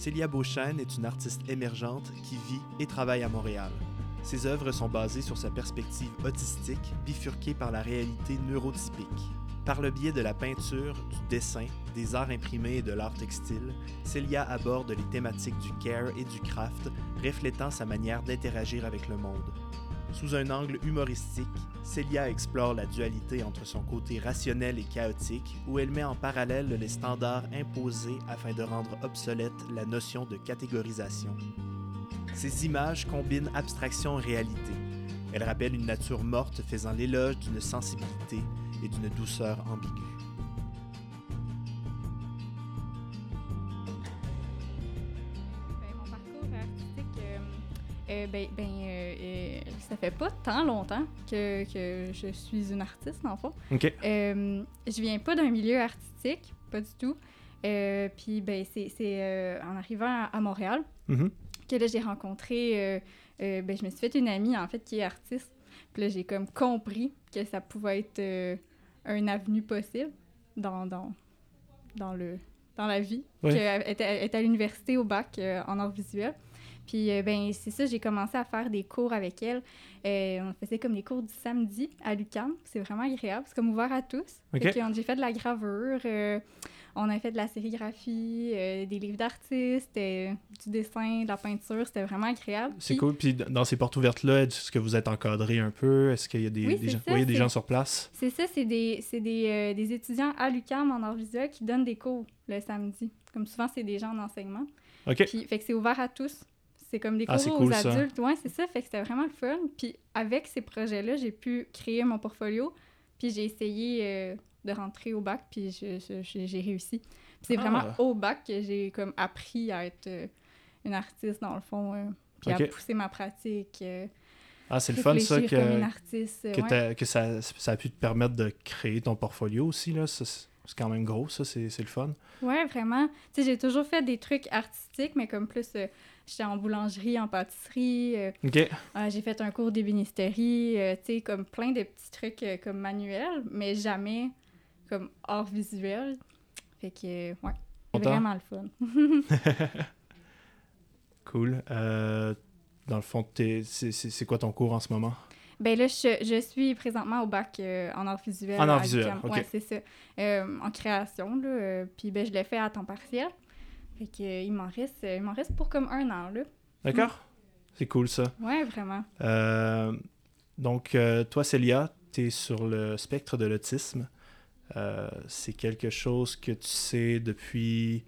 Célia Beauchesne est une artiste émergente qui vit et travaille à Montréal. Ses œuvres sont basées sur sa perspective autistique, bifurquée par la réalité neurotypique. Par le biais de la peinture, du dessin, des arts imprimés et de l'art textile, Célia aborde les thématiques du care et du craft, reflétant sa manière d'interagir avec le monde. Sous un angle humoristique, Célia explore la dualité entre son côté rationnel et chaotique, où elle met en parallèle les standards imposés afin de rendre obsolète la notion de catégorisation. Ces images combinent abstraction et réalité. Elles rappellent une nature morte faisant l'éloge d'une sensibilité et d'une douceur ambiguë. Ben, fait pas tant longtemps que, que je suis une artiste, le fond. OK. Euh, je viens pas d'un milieu artistique, pas du tout. Euh, Puis, ben, c'est euh, en arrivant à, à Montréal Mhm. que là, j'ai rencontré. euh, euh, ben, je me suis fait une amie, en fait, qui est artiste. Puis là, j'ai comme compris que ça pouvait être un avenue possible dans, dans, dans, le, dans la vie. Ouais. Qu'elle était, elle était à l'université au bac en arts visuels. Puis, euh, ben, c'est ça, j'ai commencé à faire des cours avec elle. Euh, on faisait comme les cours du samedi à l'UQAM. C'est vraiment agréable. C'est comme ouvert à tous. OK. Fait que, euh, J'ai fait de la gravure. euh, on a fait de la sérigraphie, des livres d'artistes, du dessin, de la peinture. C'était vraiment agréable. C'est Puis- cool. Puis dans ces portes ouvertes-là, est-ce que vous êtes encadré un peu? Est-ce qu'il y a des, Oui, des gens, ça, oui, des c'est- gens sur place? C'est ça, c'est des, c'est des, des étudiants à l'UQAM en art visuel qui donnent des cours le samedi. Comme souvent, c'est des gens en enseignement. OK. Puis, fait que c'est ouvert à tous. C'est comme des Ah, cours aux cool, ça. adultes. Ouais, c'est ça. Fait que c'était vraiment le fun. Puis avec ces projets-là, j'ai pu créer mon portfolio. Puis j'ai essayé euh, de rentrer au bac, puis j'ai réussi. C'est Ah. vraiment au bac que j'ai comme appris à être euh, une artiste, dans le fond. euh, puis à pousser ma pratique. Ah, c'est le fun, ça, que, artiste. que, ouais. t'as- que ça, ça a pu te permettre de créer ton portfolio aussi. là. C'est quand même gros, ça. C'est c'est le fun. Ouais, vraiment. Tu sais, j'ai toujours fait des trucs artistiques, mais comme plus, j'étais en boulangerie, en pâtisserie, euh, euh, j'ai fait un cours d'ébénisterie, euh, tu sais, comme plein de petits trucs euh, comme manuels, mais jamais comme art visuel. Fait que, ouais, c'est vraiment le fun. Cool. Dans le fond, c'est quoi ton cours en ce moment? Ben là, je, je suis présentement au bac en art visuel. En art visuel. Ouais, c'est ça. En création, là. puis ben, je l'ai fait à temps partiel. Fait que, euh, il m'en reste, euh, il m'en reste pour comme un an, là. D'accord? C'est cool, ça. Ouais, vraiment. Euh, donc, toi, Célia, tu es sur le spectre de l'autisme. Euh, c'est quelque chose que tu sais depuis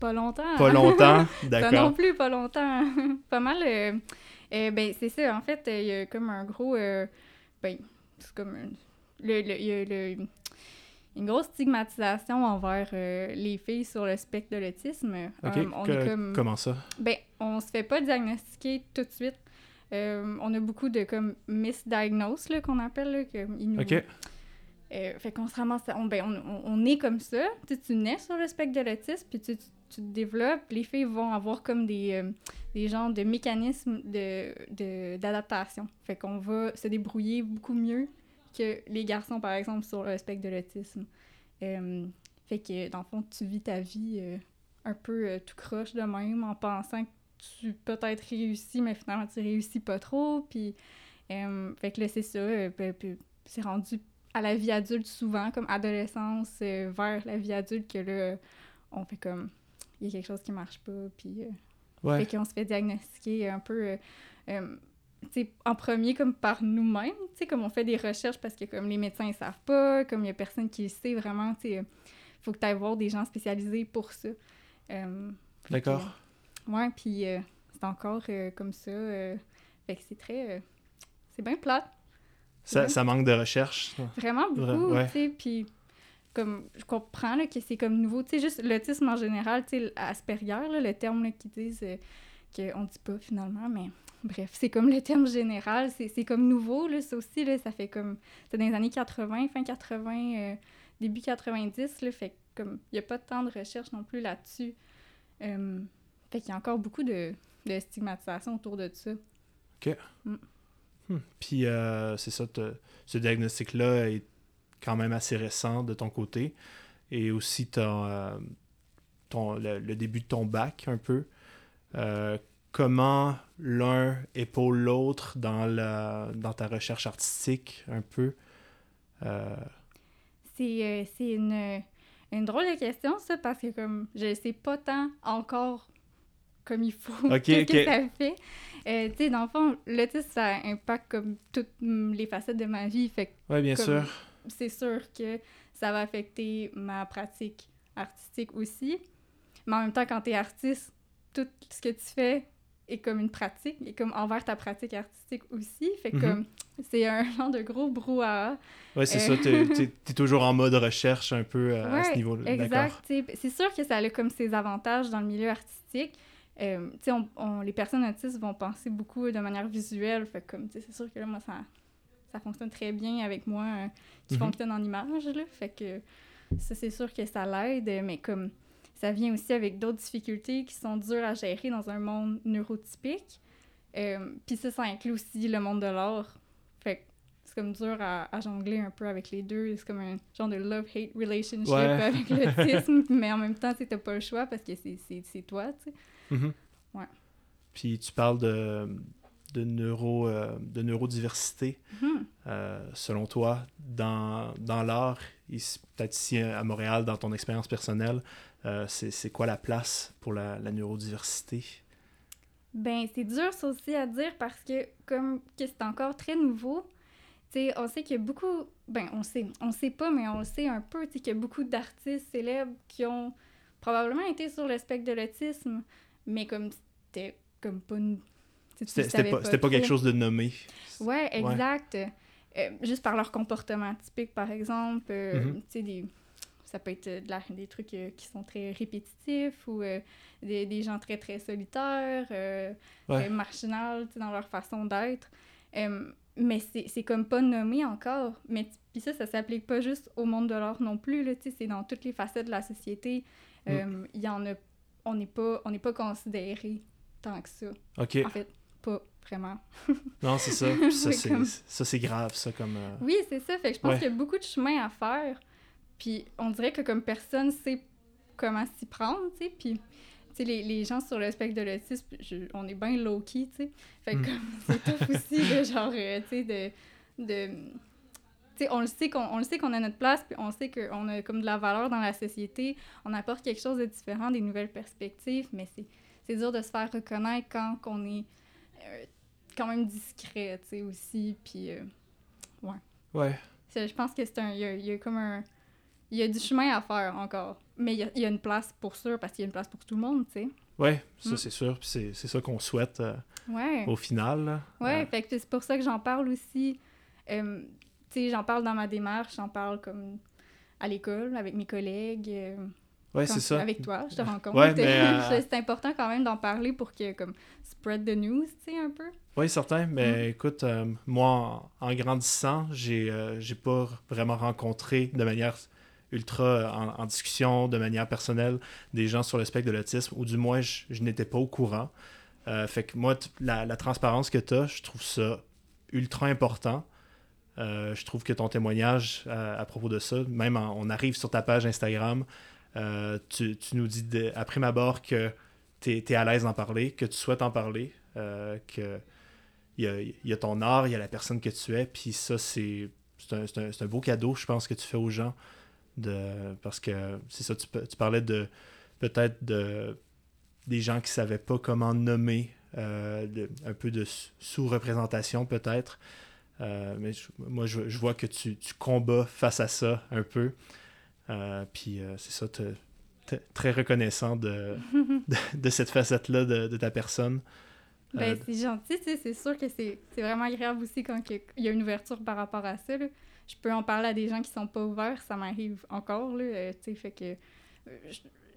Pas longtemps. pas longtemps? Ça non D'accord. plus, pas longtemps. pas mal. euh, euh, ben, c'est ça. En fait, il y a comme un gros. ben, c'est comme. un- le, le- il y a le- une grosse stigmatisation envers euh, les filles sur le spectre de l'autisme. Euh, on Que- est comme. Comment ça? Ben, on se fait pas diagnostiquer tout de suite. Euh, on a beaucoup de comme misdiagnose qu'on appelle là, que nous- OK. euh, fait qu'on se ramasse, on, ben, on, on- on est comme ça. Tu, tu nais sur le spectre de l'autisme, puis tu, tu, tu te développes. Les filles vont avoir comme des, euh, des genres de mécanismes de, de- d'adaptation. Fait qu'on va se débrouiller beaucoup mieux que les garçons, par exemple, sur le spectre de l'autisme. Euh, fait que, dans le fond, tu vis ta vie euh, un peu euh, tout croche de même, en pensant que tu peut-être réussis, mais finalement, tu réussis pas trop. Puis, fait que là, c'est ça. puis- puis c'est rendu à la vie adulte souvent, comme adolescence vers la vie adulte, que là, on fait comme, il y a quelque chose qui marche pas, puis Ouais. fait qu'on se fait diagnostiquer un peu, euh, euh, en premier comme par nous-mêmes, tu sais, comme on fait des recherches parce que comme les médecins ils savent pas, comme il y a personne qui le sait vraiment, sais, euh, faut que tu ailles voir des gens spécialisés pour ça. Euh, D'accord. Ouais, puis euh, c'est encore euh, comme ça, euh, fait que c'est très, euh, c'est bien plate. Ça, ça manque de recherche. Vraiment beaucoup, tu sais, puis comme, je comprends là, que c'est comme nouveau, tu sais, juste l'autisme en général, tu sais, Asperger, là, le terme qu'ils disent euh, qu'on dit pas finalement, mais bref, c'est comme le terme général, c'est comme nouveau, là, ça aussi, là, ça fait comme, c'est dans les années 80, fin 80, euh, début 90, là, fait comme, il y a pas tant de recherche non plus là-dessus, Euh, fait qu'il y a encore beaucoup de, de stigmatisation autour de ça. Hmm. Puis euh, c'est ça, ce diagnostic-là est quand même assez récent de ton côté. Et aussi, tu as, ton, le, début de ton bac un peu. Euh, comment l'un épaule l'autre dans, la, dans ta recherche artistique un peu? Euh, c'est une, une drôle de question, ça, parce que comme je sais pas tant encore comme il faut qu'est-ce que ça fait. Euh, tu sais, dans le fond, l'autisme, ça impacte comme toutes les facettes de ma vie. Fait Oui, bien sûr. C'est sûr que ça va affecter ma pratique artistique aussi. Mais en même temps, quand tu es artiste, tout ce que tu fais est comme une pratique, et comme envers ta pratique artistique aussi. Fait que mhm. c'est un genre de gros brouhaha. Oui, c'est ça. Euh, tu es, toujours en mode recherche un peu à ce niveau-là. Exact. C'est sûr que ça a comme ses avantages dans le milieu artistique. Euh, on, les personnes autistes vont penser beaucoup de manière visuelle. Fait comme, c'est sûr que là, moi, ça, ça fonctionne très bien avec moi, euh, qui mhm. fonctionne en image. Là, fait que ça, c'est sûr que ça l'aide, mais comme ça vient aussi avec d'autres difficultés qui sont dures à gérer dans un monde neurotypique. Euh, Puis ça, ça inclut aussi le monde de l'art. Fait c'est comme dur à, jongler un peu avec les deux. C'est comme un genre de love-hate relationship avec l'autisme, mais en même temps, tu n'as pas le choix parce que c'est toi, tu sais. Mhm. Ouais. Puis tu parles de, de, neuro, euh, de neurodiversité. Euh, selon toi, dans, dans l'art, peut-être ici à Montréal, dans ton expérience personnelle, euh, c'est quoi la place pour la, la neurodiversité? Ben, c'est dur ça aussi à dire parce que comme que c'est encore très nouveau, sais, on sait qu'il y a beaucoup, ben on sait, on sait pas, mais on le sait un peu, qu'il y a beaucoup d'artistes célèbres qui ont probablement été sur le spectre de l'autisme, mais comme c'était comme pas c'était pas, pas, pas quelque chose de nommé. Ouais, exact. Euh, juste par leur comportement typique, par exemple. Euh, mm-hmm. Tu sais, des... ça peut être de la... des trucs euh, qui sont très répétitifs ou des, des, gens très, très solitaires, très marginaux dans leur façon d'être. mais c'est comme pas nommé encore. Mais puis ça, ça s'applique pas juste au monde de l'art non plus. C'est dans toutes les facettes de la société. Mm. Y en a on n'est pas, on pas considéré tant que ça. OK. En fait, pas vraiment. non, c'est ça. ça, c'est grave, ça, comme... Euh, oui, c'est ça. Fait que je pense qu'il y a beaucoup de chemin à faire. Puis on dirait que comme personne sait comment s'y prendre, tu sais. Puis, tu sais, les, les, gens sur le spectre de l'autisme, on est bien low-key, tu sais. Fait que mm. c'est tough aussi de genre, euh, tu sais, de... de on le sait qu'on le sait qu'on a notre place puis on sait qu'on a comme de la valeur dans la société on apporte quelque chose de différent des nouvelles perspectives mais c'est dur de se faire reconnaître quand on est euh, quand même discret tu sais aussi puis euh, ouais ouais je pense que c'est un il y, a comme un il y a du chemin à faire encore mais il y a, une place pour sûr parce qu'il y a une place pour tout le monde tu sais ouais ça mm. c'est sûr puis c'est ça qu'on souhaite euh, au final ouais fait que c'est pour ça que j'en parle aussi sais, j'en parle dans ma démarche, j'en parle comme à l'école, avec mes collègues. Euh, ouais, c'est ça. Avec toi, je te rends compte. Ouais, euh, c'est important quand même d'en parler pour que, comme, spread the news, tu sais, un peu. Oui, certain. Mais mm. écoute, euh, moi, en, grandissant, j'ai j'ai pas vraiment rencontré de manière ultra en, discussion, de manière personnelle, des gens sur le spectre de l'autisme, ou du moins, je, n'étais pas au courant. fait que moi, la, transparence que tu as, je trouve ça ultra important. Euh, je trouve que ton témoignage euh, à, propos de ça, même on arrive sur ta page Instagram, euh, tu, nous dis après ma barre que tu es, à l'aise d'en parler, que tu souhaites en parler, que il y a, ton art, il y a la personne que tu es, puis ça, c'est un, beau cadeau, je pense, que tu fais aux gens. De, parce que c'est ça, tu, tu, parlais de peut-être de des gens qui savaient pas comment nommer, un peu de sous-représentation peut-être. Euh, mais moi, je, vois que tu, tu, combats face à ça un peu. Euh, puis euh, c'est ça, très reconnaissant de, de, cette facette-là de, ta personne. Ben, c'est gentil, c'est sûr que c'est vraiment agréable aussi quand il y a une ouverture par rapport à ça. Je peux en parler à des gens qui sont pas ouverts, ça m'arrive encore. Là, fait que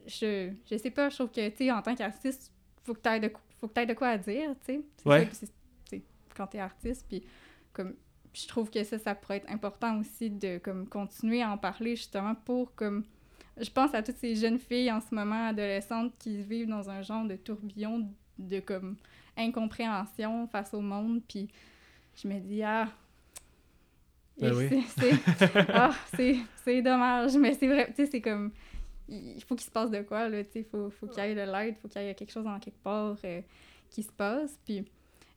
je, je, sais pas, je trouve que en tant qu'artiste, faut que tu aies de, faut que de quoi à dire. C'est ouais. quand tu es artiste. Puis comme je trouve que ça, ça pourrait être important aussi de comme continuer à en parler justement pour comme je pense à toutes ces jeunes filles en ce moment adolescentes qui vivent dans un genre de tourbillon de comme incompréhension face au monde puis je me dis ah ben c'est ah, c'est dommage mais c'est vrai tu sais c'est comme il faut qu'il se passe de quoi, là, tu sais, faut, faut qu'il y ait de l'aide, faut qu'il y ait quelque chose en quelque part euh, qui se passe, puis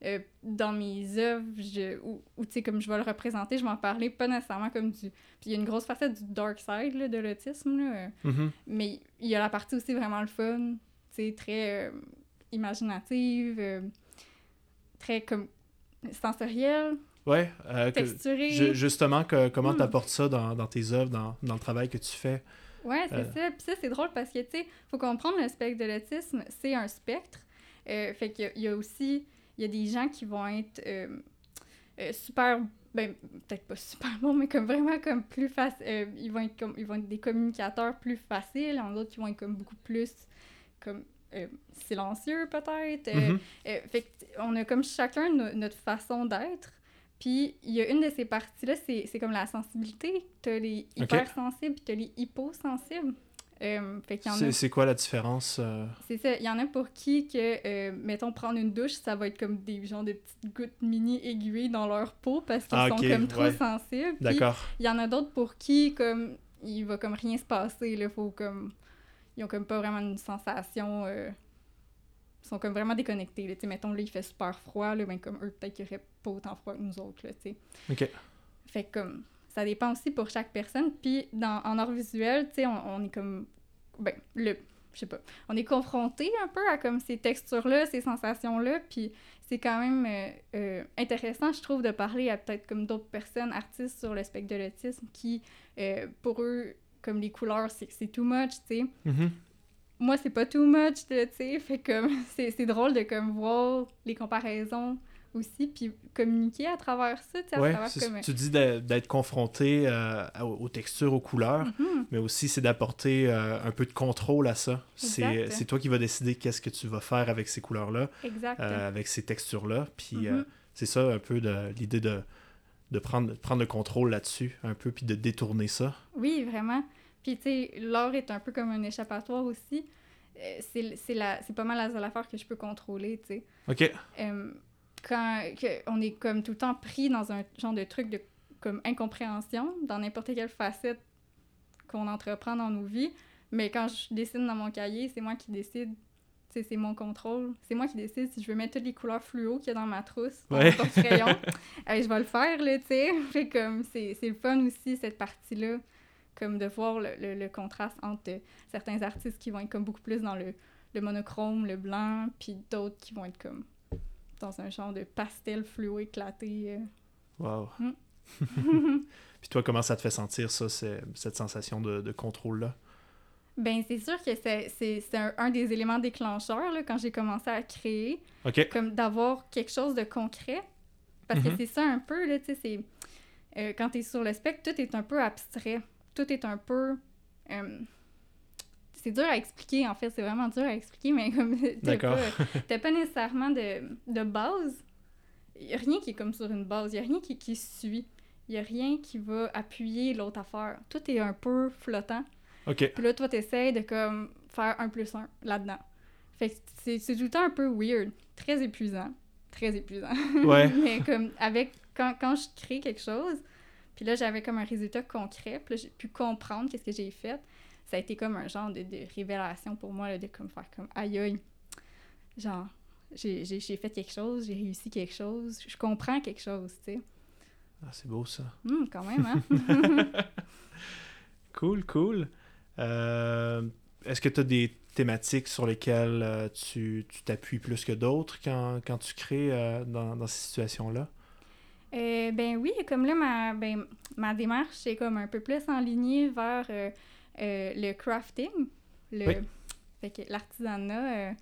euh, dans mes œuvres, je, ou, tu sais, comme je vais le représenter, je vais en parler pas nécessairement comme du... Puis il y a une grosse facette du dark side, là, de l'autisme, là, Mhm. mais il y a la partie aussi vraiment le fun, tu sais, très euh, imaginative, euh, très comme sensorielle, Ouais, euh, que- ju- justement, que, comment Hmm. tu apportes ça dans, dans tes œuvres, dans, dans le travail que tu fais? Ouais, c'est Euh. ça. Puis ça, c'est drôle parce que, tu sais, faut comprendre le spectre de l'autisme, c'est un spectre. Euh, fait qu'il y y a aussi, il y a des gens qui vont être euh, euh, super, ben, peut-être pas super bons, mais comme vraiment comme plus facile. ils, vont être comme, ils vont être des communicateurs plus faciles, en d'autres qui vont être comme beaucoup plus comme euh, silencieux, peut-être. Euh, euh, fait on a comme chacun no- notre façon d'être. Puis il y a une de ces parties-là, c'est c'est comme la sensibilité. T'as les hypersensibles puis t'as les hyposensibles. Euh, a... C'est c'est quoi la différence? euh? C'est ça. Il y en a pour qui que, euh, mettons, prendre une douche, ça va être comme des genres de petites gouttes mini aiguilles dans leur peau parce qu'ils Ah, sont comme trop ouais. sensibles. D'accord. il y en a d'autres pour qui, comme, il va comme rien se passer, là, faut comme... Ils ont comme pas vraiment une sensation... Ils sont comme vraiment déconnectés, là, mettons, là, il fait super froid, là, ben comme eux, peut-être qu'ils auraient pas autant froid que nous autres, là, tu sais. OK. Fait que, comme, ça dépend aussi pour chaque personne, puis dans, en art visuel, tu sais, on, on est comme... Ben, le... Je sais pas. On est confronté un peu à comme ces textures-là, ces sensations-là, puis c'est quand même euh, euh, intéressant, je trouve, de parler à peut-être comme d'autres personnes, artistes sur le spectre de l'autisme, qui, euh, pour eux, comme les couleurs, c'est too much, tu sais. Mhm. Moi, c'est pas too much, tu sais. Fait comme, c'est c'est drôle de comme voir les comparaisons aussi, puis communiquer à travers ça, tu Ouais, comme... tu dis d'être confronté euh, aux textures, aux couleurs, Mhm. mais aussi c'est d'apporter euh, un peu de contrôle à ça. C'est toi qui vas décider qu'est-ce que tu vas faire avec ces couleurs-là, euh, avec ces textures-là. Puis Mhm. euh, c'est ça un peu de l'idée de, de prendre, prendre le contrôle là-dessus, un peu, puis de détourner ça. Oui, vraiment. Puis, tu sais, l'art est un peu comme un échappatoire aussi. Euh, c'est pas mal la seule affaire que je peux contrôler, tu sais. OK. Euh, quand que on est comme tout le temps pris dans un genre de truc de comme incompréhension dans n'importe quelle facette qu'on entreprend dans nos vies. Mais quand je dessine dans mon cahier, c'est moi qui décide. C'est mon contrôle. C'est moi qui décide si je veux mettre toutes les couleurs fluo qu'il y a dans ma trousse, dans Ouais. mon porte-crayon. Euh, je vais le faire, là, tu sais. Comme, c'est c'est le fun aussi, cette partie-là. Comme de voir le, le- le contraste entre euh, certains artistes qui vont être comme beaucoup plus dans le, le monochrome, le blanc, puis d'autres qui vont être comme dans un genre de pastel fluo éclaté. euh. Wow. Mm. Puis toi, comment ça te fait sentir, ça, cette sensation de, de contrôle-là? Ben, c'est sûr que c'est- un, un des éléments déclencheurs là, quand j'ai commencé à créer, comme d'avoir quelque chose de concret. Parce que Mhm. c'est ça un peu, là, tu sais, c'est... euh, quand t'es sur le spectre, tout est un peu abstrait. Tout est un peu... euh, c'est dur à expliquer, en fait, c'est vraiment dur à expliquer, mais comme t'as D'accord. pas, t'as pas nécessairement de, de base. Il a rien qui est comme sur une base, il y a rien qui, qui suit. Il y a rien qui va appuyer l'autre affaire. Tout est un peu flottant. OK. Puis là, toi, t'essayes de comme faire un plus un là-dedans. Fait que c'est c'est tout le temps un peu weird, très épuisant. Très épuisant. Ouais. Mais comme avec quand, quand je crée quelque chose, puis là j'avais comme un résultat concret, puis là j'ai pu comprendre qu'est-ce que j'ai fait. Ça a été comme un genre de, de révélation pour moi là, de comme faire comme aïe aïe. Genre j'ai j'ai- j'ai fait quelque chose, j'ai réussi quelque chose, je comprends quelque chose, tu sais. Ah, c'est beau, ça. Hum, quand même, hein? Cool, cool. Euh, Est-ce que tu as des thématiques sur lesquelles euh, tu tu t'appuies plus que d'autres quand, quand tu crées euh, dans, dans ces situations-là? Euh, ben oui, comme là, ma, ben, ma démarche est comme un peu plus enlignée vers euh, euh, le crafting, le, Oui. fait que l'artisanat,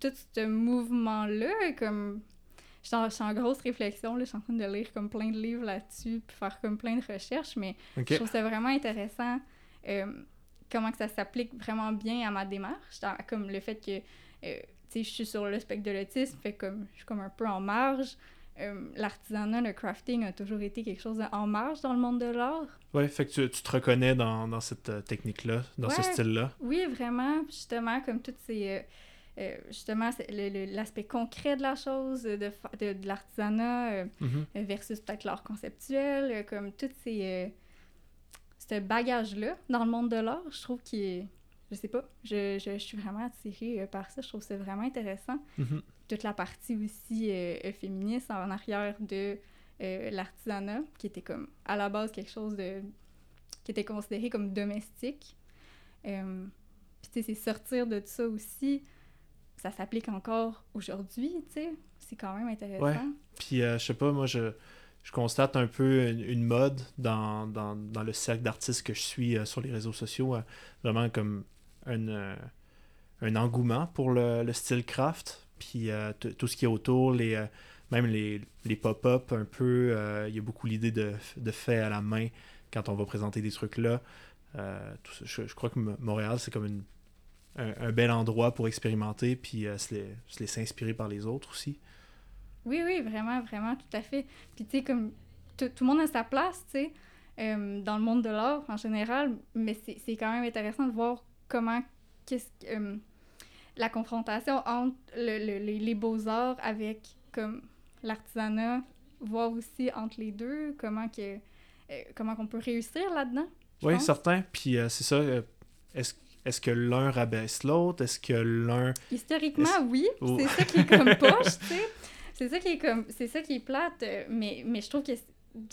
tout ce mouvement-là, comme je suis en, je suis en grosse réflexion, là, je suis en train de lire comme plein de livres là-dessus, puis faire comme plein de recherches, mais je trouve ça vraiment intéressant comment que ça s'applique vraiment bien à ma démarche, dans- comme le fait que tu sais, je suis sur le spectre de l'autisme, fait comme je suis comme un peu en marge. Euh, L'artisanat, le crafting a toujours été quelque chose en marge dans le monde de l'art. Ouais, fait que tu, tu te reconnais dans, dans cette euh, technique-là, dans ce style-là. Oui, vraiment, justement, comme toutes ces... euh, justement, c'est l'aspect concret de la chose, de, de, de l'artisanat, euh, Mhm. versus peut-être l'art conceptuel, comme toutes ces, ce bagage-là dans le monde de l'art, je trouve qu'il est... Je sais pas, je, je, je suis vraiment attirée par ça, je trouve ça vraiment intéressant. Mhm. Toute la partie aussi euh, féministe en arrière de euh, l'artisanat, qui était comme à la base quelque chose de... qui était considéré comme domestique. Euh, Puis tu sais, c'est sortir de ça aussi, ça s'applique encore aujourd'hui, tu sais. C'est quand même intéressant. Puis, je sais pas, moi, je, je constate un peu une, mode dans, dans, dans le cercle d'artistes que je suis sur les réseaux sociaux, vraiment comme un, un engouement pour le, le style craft, puis euh, tout ce qui est autour, les, euh, même les, pop-up un peu, euh, il y a beaucoup l'idée de, de fait à la main quand on va présenter des trucs là. Je, crois que Montréal, c'est comme un, bel endroit pour expérimenter, puis se, les- se laisser inspirer par les autres aussi. Oui, oui, vraiment, vraiment, tout à fait. Puis, tu sais, comme tout le monde a sa place, tu sais, dans le monde de l'art en général, mais c'est quand même intéressant de voir comment, qu'est-ce que, la confrontation entre le- le- les, les beaux-arts avec, comme, l'artisanat, voir aussi entre les deux, comment que, euh, comment qu'on peut réussir là-dedans. Oui, pense. certain. Puis euh, c'est ça. euh, est-ce est-ce que l'un rabaisse l'autre? Est-ce que l'un. Historiquement, oui. Oh. C'est ça qui est comme poche, tu sais. C'est ça qui est comme... C'est ça qui est plate, mais, mais je trouve que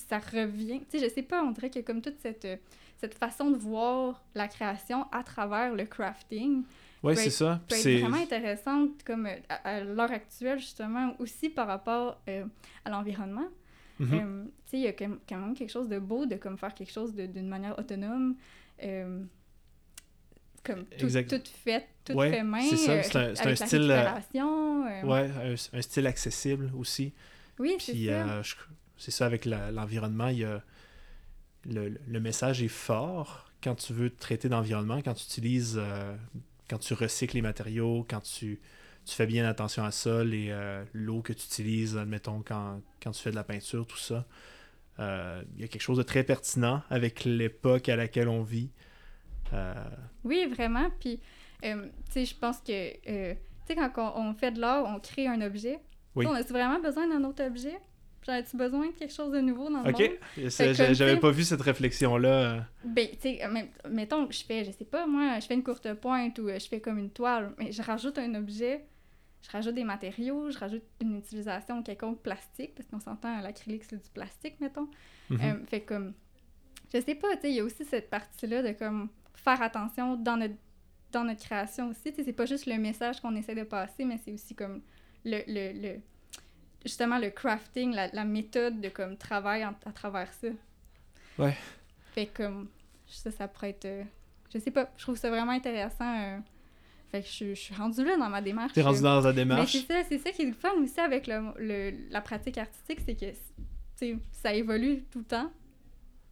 ça revient... Tu sais, je sais pas, on dirait que comme toute cette, cette façon de voir la création à travers le crafting Oui, c'est ça. c'est. vraiment intéressante comme euh, à, à l'heure actuelle, justement, aussi par rapport euh, à l'environnement. Mhm. Euh, tu sais, il y a quand même quelque chose de beau de comme faire quelque chose d'une manière autonome, euh, comme tout, Exact. tout fait, tout Ouais, fait main, c'est ça, c'est un- style, Ouais, un, un style accessible aussi. Oui, c'est ça. c'est ça, avec l'environnement, il y a. Le, le message est fort quand tu veux traiter d'environnement, quand tu utilises. euh, quand tu recycles les matériaux, quand tu, tu fais bien attention à ça, les, euh, l'eau que tu utilises, admettons, quand, quand tu fais de la peinture, tout ça. Euh, il y a quelque chose de très pertinent avec l'époque à laquelle on vit. Euh, Oui, vraiment. Puis, tu sais, je pense que, tu sais, quand on, on fait de l'art, on crée un objet. Oui. On a-tu vraiment besoin d'un autre objet? J'en as-tu besoin de quelque chose de nouveau dans le ok, monde? Comme, j'avais pas vu cette réflexion-là. Ben, tu sais, mettons que je fais, je sais pas, moi, je fais une courte pointe ou euh, je fais comme une toile, mais je rajoute un objet, je rajoute des matériaux, je rajoute une utilisation quelconque plastique, parce qu'on s'entend l'acrylique, c'est du plastique, mettons. Mhm. Euh, fait comme, je sais pas, tu sais, il y a aussi cette partie-là de comme faire attention dans notre, dans notre création aussi. Tu sais, c'est pas juste le message qu'on essaie de passer, mais c'est aussi comme le, le, le- justement le crafting, la, la méthode de comme travail en- à travers ça. Ouais. Fait comme, ça, ça pourrait être, euh, je sais pas, je trouve ça vraiment intéressant. euh, fait que je, je suis rendue là dans ma démarche. T'es rendu euh, dans ta mais démarche. c'est ça, c'est ça qui est le fun aussi avec le, le- la pratique artistique, c'est que ça évolue tout le temps.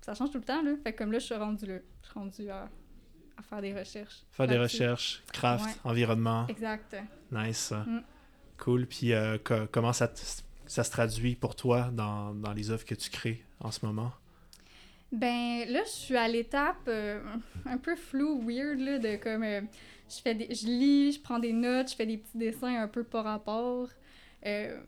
Ça change tout le temps, là. Fait que comme là, je suis rendue là. Je suis rendue à, à faire des recherches. Faire des recherches, craft, Ouais. environnement. Exact. Nice. Mm. Cool. Puis euh, co- comment ça, ça se traduit pour toi dans, dans les œuvres que tu crées en ce moment? Ben là, je suis à l'étape euh, un peu floue, weird, là, de comme... euh, je, fais des, je lis, je prends des notes, je fais des petits dessins un peu par rapport euh,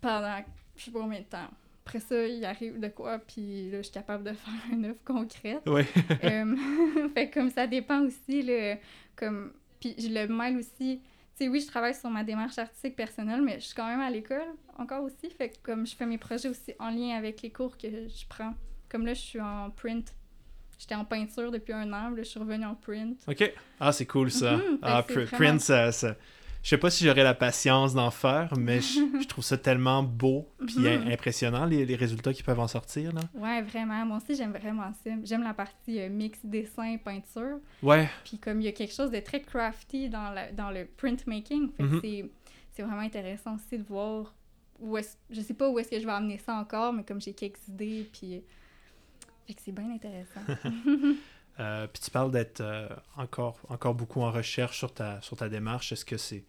pendant je sais pas combien de temps. Après ça, il arrive de quoi, puis là, je suis capable de faire une œuvre concrète. Oui. Fait que comme ça dépend aussi, là, comme... Puis je le mêle aussi... Sais, oui, je travaille sur ma démarche artistique personnelle, mais je suis quand même à l'école encore aussi. Fait que comme je fais mes projets aussi en lien avec les cours que je prends. Comme là, je suis en print. J'étais en peinture depuis un an, là, je suis revenue en print. OK. Ah, c'est cool ça. Ah, vraiment- print, ça, ça- Je sais pas si j'aurais la patience d'en faire, mais je, je trouve ça tellement beau puis Mhm. im- impressionnant, les, les résultats qui peuvent en sortir. Là. Ouais, vraiment. Moi aussi, j'aime vraiment ça. J'aime la partie euh, mix dessin, peinture. Ouais. Puis comme il y a quelque chose de très crafty dans, la, dans le printmaking, fait Mhm. c'est, c'est vraiment intéressant aussi de voir où est je sais pas où est-ce que je vais amener ça encore, mais comme j'ai quelques idées, puis fait que c'est bien intéressant. Euh, puis tu parles d'être euh, encore, encore beaucoup en recherche sur ta, sur ta démarche. Est-ce que c'est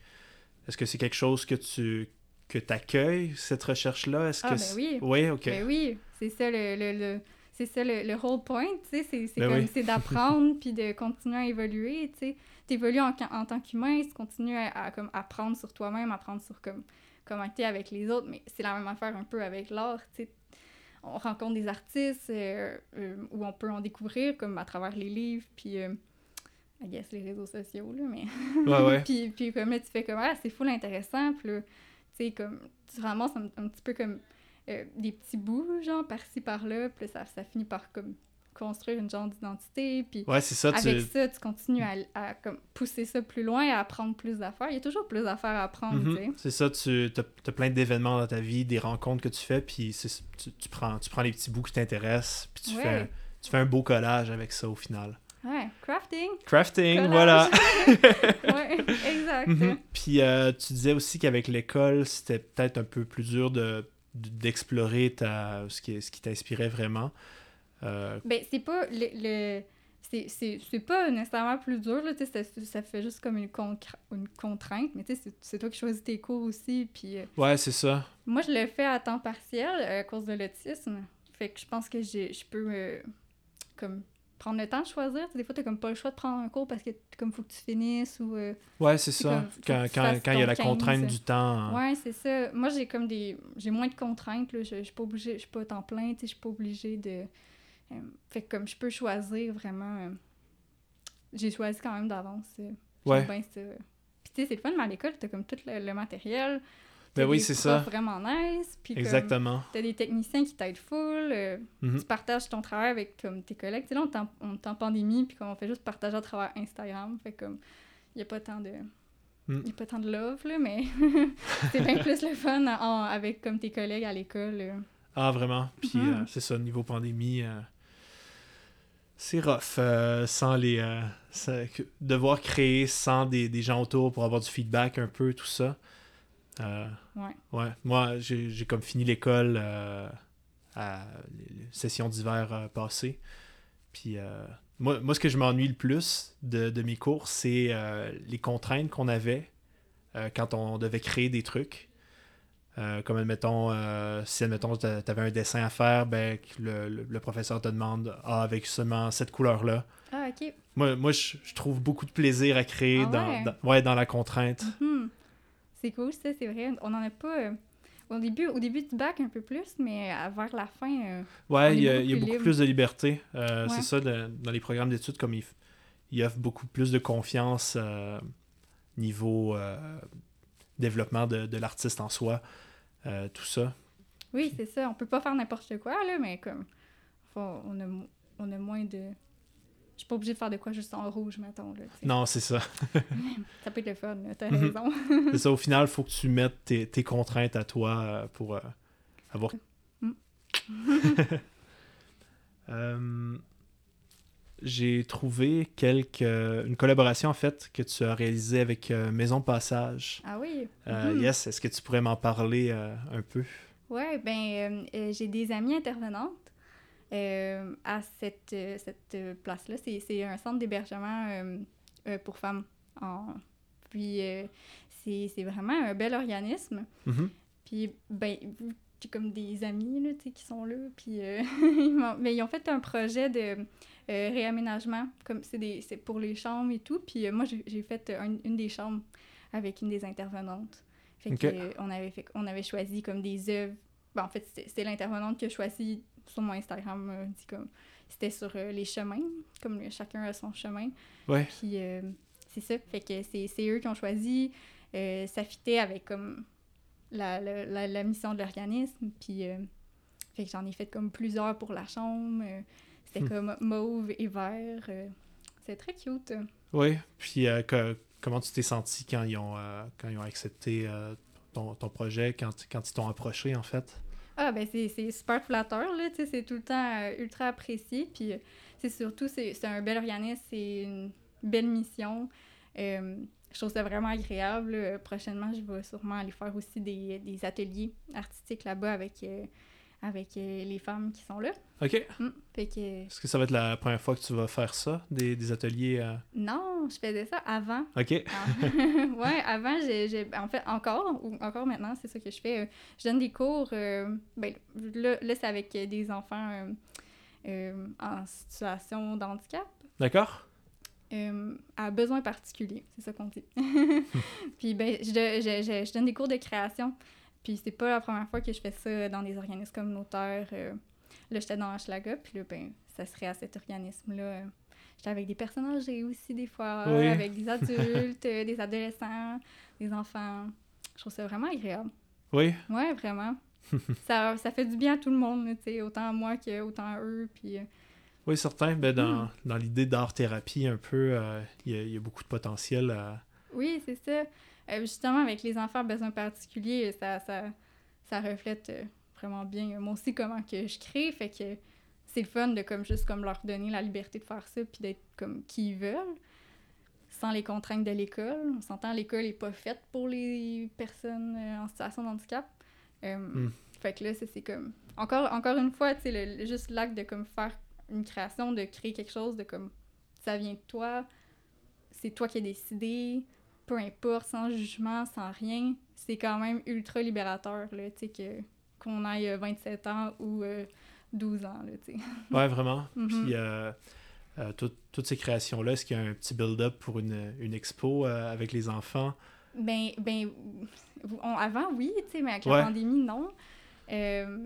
est-ce que c'est quelque chose que tu que accueilles, cette recherche-là? Est-ce Ah, que ben oui. Oui, ok. Ben oui, c'est ça le, le, le- c'est ça le, le whole point, tu sais, c'est, Ben comme oui. d'apprendre puis de continuer à évoluer, tu sais. T'évolues en, en tant qu'humain, tu continues à, à, comme apprendre sur toi-même, apprendre sur comme comment t'es avec les autres, mais c'est la même affaire un peu avec l'art, tu sais. On rencontre des artistes euh, euh, où on peut en découvrir, comme à travers les livres, puis, euh, I guess, les réseaux sociaux, là, mais... Ouais, ouais. puis, puis comme là, tu fais comme, ah, c'est full intéressant, puis là, tu sais, comme, tu ramasses un, un petit peu comme euh, des petits bouts, genre, par-ci, par-là, puis là, ça, ça finit par, comme, construire une genre d'identité, puis Ouais, c'est ça. avec Tu... ça, tu continues à, à, comme, pousser ça plus loin, à apprendre plus d'affaires. Il y a toujours plus d'affaires à apprendre, Mhm. C'est ça, tu as, plein d'événements dans ta vie, des rencontres que tu fais, puis tu, tu prends, tu prends les petits bouts qui t'intéressent, puis tu, Ouais. fais, tu fais un beau collage avec ça au final. Ouais, crafting, Crafting, Collage. voilà. ouais, exact. Mhm. Puis euh, tu disais aussi qu'avec l'école, c'était peut-être un peu plus dur de de- d'explorer ta ce qui, ce qui t'inspirait vraiment. Euh, Ben, c'est pas le... le- c'est- pas nécessairement plus dur, là, ça, ça fait juste comme une, une contrainte, mais tu sais, c'est- c'est toi qui choisis tes cours aussi, puis euh, ouais, c'est ça. moi, je le fais à temps partiel euh, à cause de l'autisme, fait que je pense que j'ai- je peux, euh, comme, prendre le temps de choisir, des fois, t'as comme pas le choix de prendre un cours parce que, comme, faut que tu finisses, ou... euh, Ouais, c'est ça. comme- Quand quand- il y a la contrainte 15. du temps. Ouais, c'est ça. Moi, j'ai comme des... J'ai moins de contraintes, là. Je suis pas obligée... Je suis pas temps plein. Je suis pas obligée de... euh, fait que comme je peux choisir vraiment... euh, J'ai choisi quand même d'avance. euh, Ouais. bien ça. Puis tu sais, c'est le fun, mais à l'école, t'as comme tout le, le matériel. Ben oui, c'est ça. vraiment nice. Puis Exactement. t'as des techniciens qui t'aident full. euh, Mhm. Tu partages ton travail avec comme, tes collègues. Tu sais, là, on est en- pandémie, puis comme on fait juste partager à travers Instagram. Fait comme, il n'y a pas tant de... Mm. Il a pas tant de love, là, mais c'est bien plus le fun en- avec comme tes collègues à l'école. Ah, vraiment? Puis Mhm. euh, c'est ça, niveau pandémie, euh, c'est rough. euh, sans les. euh, devoir créer sans des, des gens autour pour avoir du feedback un peu, tout ça. Euh, Ouais. ouais. Moi, j'ai comme fini l'école à les, sessions d'hiver passées. Puis moi, moi, ce que je m'ennuie le plus de, de mes cours, c'est les contraintes qu'on avait quand on devait créer des trucs. Euh, comme admettons, euh, si admettons tu avais un dessin à faire, ben le, le- le professeur te demande Ah, avec seulement cette couleur-là. Ah, ok. Moi, moi je, je trouve beaucoup de plaisir à créer Ah dans, ouais? dans- ouais, dans la contrainte. Mhm. C'est cool, ça, c'est vrai. On en a pas. euh, au, début, au début du bac, un peu plus, mais vers la fin. Ouais, il y a, beaucoup il y a plus beaucoup libre. plus de liberté. Ouais. C'est ça, le- dans les programmes d'études, comme ils, offrent beaucoup plus de confiance niveau développement de, de l'artiste en soi, euh, tout ça. Oui, c'est ça. On peut pas faire n'importe quoi, là, mais comme. on, a, mo- on a moins de. Je suis pas obligée de faire de quoi juste en rouge, mettons. Là. Non, c'est ça. Ça peut être le fun, t'as Mhm. raison. c'est ça, au final, il faut que tu mettes tes, tes contraintes à toi euh, pour euh, avoir. Mm. Euh, J'ai trouvé quelques, une collaboration en fait que tu as réalisée avec euh, Maison Passage. ah oui. Euh, Mhm. Yes, est-ce que tu pourrais m'en parler euh, un peu? Ouais, ben, euh, euh, j'ai des amies intervenantes euh, à cette, euh, cette euh, place-là. C'est, c'est un centre d'hébergement euh, euh, pour femmes. En... Puis, euh, c'est, c'est vraiment un bel organisme. Mhm. Puis, ben, j'ai comme des amis, là, qui sont là, puis euh, mais ils ont fait un projet de euh, réaménagement, comme c'est, des, c'est pour les chambres et tout. Puis euh, moi, j'ai, fait un- une des chambres avec une des intervenantes. Fait Ok. que, euh, on, avait fait, on avait choisi comme des œuvres. Ben, en fait, c'était, l'intervenante qui a choisi sur mon Instagram, euh, dit comme, c'était sur euh, les chemins, comme chacun a son chemin. Ouais. Puis euh, c'est ça, fait que c'est, c'est eux qui ont choisi. Euh, ça fitait avec comme la, la, la, la mission de l'organisme. Puis euh, fait que j'en ai fait comme plusieurs pour la chambre. C'était Hmm. comme mauve et vert. euh, c'est très cute. Oui. Puis euh, que- comment tu t'es senti quand ils ont, euh, quand ils ont accepté euh, ton, ton projet, quand, quand ils t'ont approché en fait? Ah, ben c'est super flatteur, là, c'est tout le temps ultra apprécié, puis c'est surtout, c'est un bel organisme, c'est une belle mission, je trouve ça vraiment agréable. Prochainement, je vais sûrement aller faire aussi des, des ateliers artistiques là-bas avec, avec euh, les femmes qui sont là. OK. Mm. Que, Est-ce que ça va être la première fois que tu vas faire ça, des, des ateliers? euh, non, je faisais ça avant. OK. Ah. ouais, avant, j'ai, en fait, encore, ou encore maintenant, c'est ça que je fais. euh, je donne des cours, euh, ben, là, là, c'est avec des enfants euh, en situation de handicap, D'accord? euh, à besoins particuliers, c'est ça qu'on dit. puis, ben, je, je, je, je donne des cours de création, puis c'est pas la première fois que je fais ça dans des organismes communautaires. euh, là, j'étais dans Hochelaga, puis là, ben, ça serait à cet organisme-là. euh, J'étais avec des personnes âgées aussi, des fois, Oui. avec des adultes, euh, des adolescents, des enfants. Je trouve ça vraiment agréable. Oui, Ouais, vraiment. ça, ça fait du bien à tout le monde, là, tu sais, autant à moi que autant à eux, puis... euh, oui, certain. Ben, dans, Hmm. dans l'idée d'art-thérapie, un peu, euh, il y, a- il y a beaucoup de potentiel à... Oui, c'est ça. Euh, justement, avec les enfants à besoins particuliers, ça, ça, ça reflète euh, vraiment bien euh, moi aussi comment que je crée. Fait que c'est le fun de comme juste comme leur donner la liberté de faire ça puis d'être comme qui ils veulent sans les contraintes de l'école. On s'entend, l'école n'est pas faite pour les personnes euh, en situation de handicap. Euh, Mm. Fait que là, c'est comme... Encore, encore une fois, tu sais, juste l'acte de comme faire une création, de créer quelque chose, de comme... Ça vient de toi, c'est toi qui as décidé, peu importe, sans jugement, sans rien, c'est quand même ultra libérateur, là, tu sais, que, qu'on aille euh, 27 ans ou euh, 12 ans, là, tu sais. Ouais, vraiment. Mhm. Puis euh, euh, tout- toutes ces créations-là, est-ce qu'il y a un petit build-up pour une, une expo euh, avec les enfants? Ben, ben, on- avant, oui, tu sais, mais avec Ouais. la pandémie, non. Euh,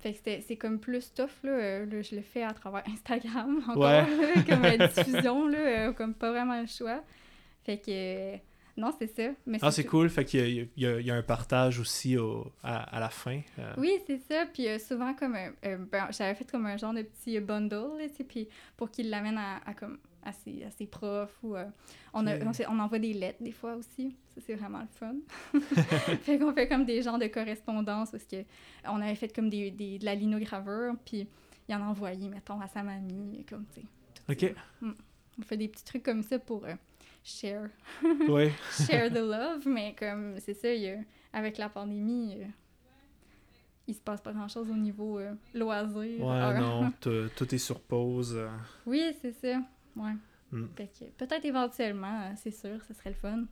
fait que c'était- c'est comme plus tough, là. Euh, là, Je le fais à travers Instagram, encore, Ouais. là, comme euh, diffusion, là, euh, comme pas vraiment le choix. Fait que, euh, non, c'est ça. Mais Ah, c'est tout- cool. Fait qu'il y y y a un partage aussi au, à, à la fin. euh. Oui, c'est ça. Puis euh, souvent, comme euh, euh, ben, j'avais fait comme un genre de petit bundle, là, tu sais, puis pour qu'ils l'amènent à, à, comme, à, ses, à ses profs ou... euh, on, a- on, envoie des lettres des fois aussi. Ça, c'est vraiment le fun. fait qu'on fait comme des genres de correspondance parce que on avait fait comme des, des, de la linogravure, puis il en a envoyé, mettons, à sa mamie, comme, tu sais. tout OK. ça. On fait des petits trucs comme ça pour euh, share Oui. share the love, mais comme c'est ça, il y a- avec la pandémie, euh, il se passe pas grand chose au niveau euh, loisir. Ouais, non. Tout, est sur pause. euh. Oui, c'est ça. Ouais. Mm. Peut-être éventuellement, c'est sûr, ça serait le fun.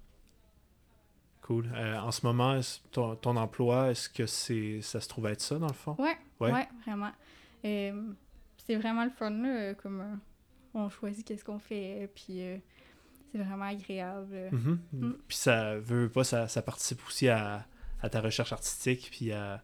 Cool. Euh, en ce moment, ton, ton emploi, est-ce que c'est ça se trouve être ça, dans le fond? Ouais, Ouais. ouais, vraiment. Euh, c'est vraiment le fun, là, comme on choisit qu'est-ce qu'on fait, puis c'est vraiment agréable. Mhm. Mm. Puis ça veut pas, ça, ça participe aussi à, à ta recherche artistique, puis à,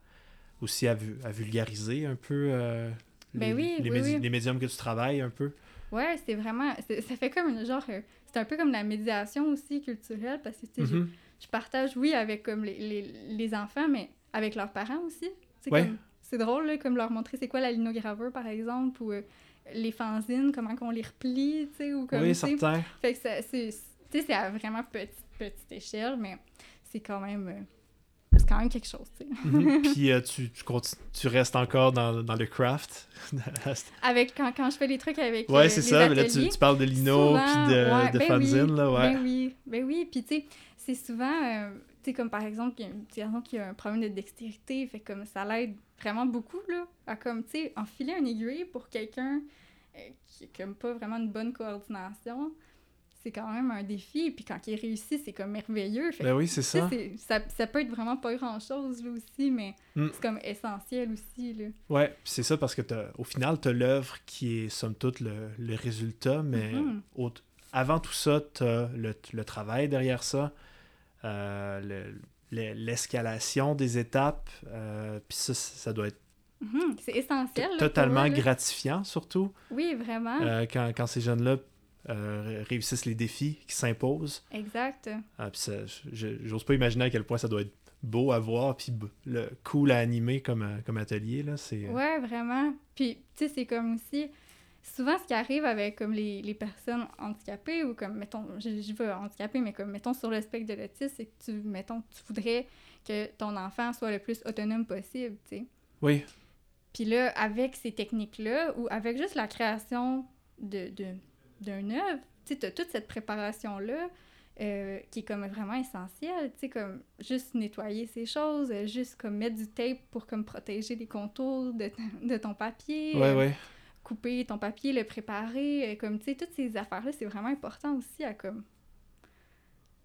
aussi à, à vulgariser un peu euh, Ben les, oui, les, oui, médi- oui. les médiums que tu travailles un peu. Ouais, c'est vraiment, ça fait comme une genre, euh, c'est un peu comme la médiation aussi culturelle, parce que tu sais, j'ai- Mhm. je partage, oui, avec comme les, les, les enfants, mais avec leurs parents aussi. C'est Ouais. comme- C'est drôle, là, comme leur montrer c'est quoi la linogravure, par exemple, ou euh, les fanzines, comment qu'on les replie, tu sais, ou comme, Oui, certain. Fait que c'est, tu sais, c'est à vraiment petite, petite échelle, mais c'est quand même, euh, c'est quand même quelque chose, tu sais. Mhm. Puis euh, tu, tu, tu restes encore dans, dans le craft? Avec, quand, quand je fais les trucs avec ouais, euh, c'est ça. Mais là, tu, tu parles de lino, puis de, ouais, de ben fanzine, oui, là, ouais. Ben oui, ben oui. Puis tu sais, c'est souvent, euh, sais, comme par exemple, il y a un petit garçon qui a un problème de dextérité, fait comme ça l'aide vraiment beaucoup, là, à comme, tu sais, enfiler un aiguille pour quelqu'un euh, qui a comme pas vraiment une bonne coordination. C'est quand même un défi, puis quand il réussit, c'est comme merveilleux. Fait Ben oui, c'est ça. ça. Ça peut être vraiment pas grand-chose, là, aussi, mais Mm. c'est comme essentiel aussi, là. Ouais, puis c'est ça parce que t'as- au final, tu as l'œuvre qui est somme toute le, le résultat, mais Mhm. au- avant tout ça, tu as le, le travail derrière ça, euh, le- le- l'escalation des étapes, euh, puis ça, ça doit être Mhm, C'est essentiel, là, totalement eux, gratifiant, surtout Oui, vraiment. euh, quand, quand ces jeunes-là euh, réussissent les défis qui s'imposent. Exact. Ah, j'ose pas imaginer à quel point ça doit être beau à voir, puis le cool à animer comme, comme atelier, là, c'est... Ouais, vraiment. Puis, tu sais, c'est comme aussi. Souvent, ce qui arrive avec comme les, les personnes handicapées, ou comme, mettons, je, je veux handicapé, mais comme, mettons, sur le spectre de l'autisme, c'est que tu, mettons, tu voudrais que ton enfant soit le plus autonome possible, tu sais. Oui, Puis là, avec ces techniques-là, ou avec juste la création de, de, d'un œuvre, tu sais, t'as toute cette préparation-là euh, qui est comme vraiment essentielle, tu sais, comme juste nettoyer ces choses, juste comme mettre du tape pour comme protéger les contours de, de ton papier, ouais, euh, ouais. Couper ton papier, le préparer, euh, comme, tu sais, toutes ces affaires-là, c'est vraiment important aussi à comme,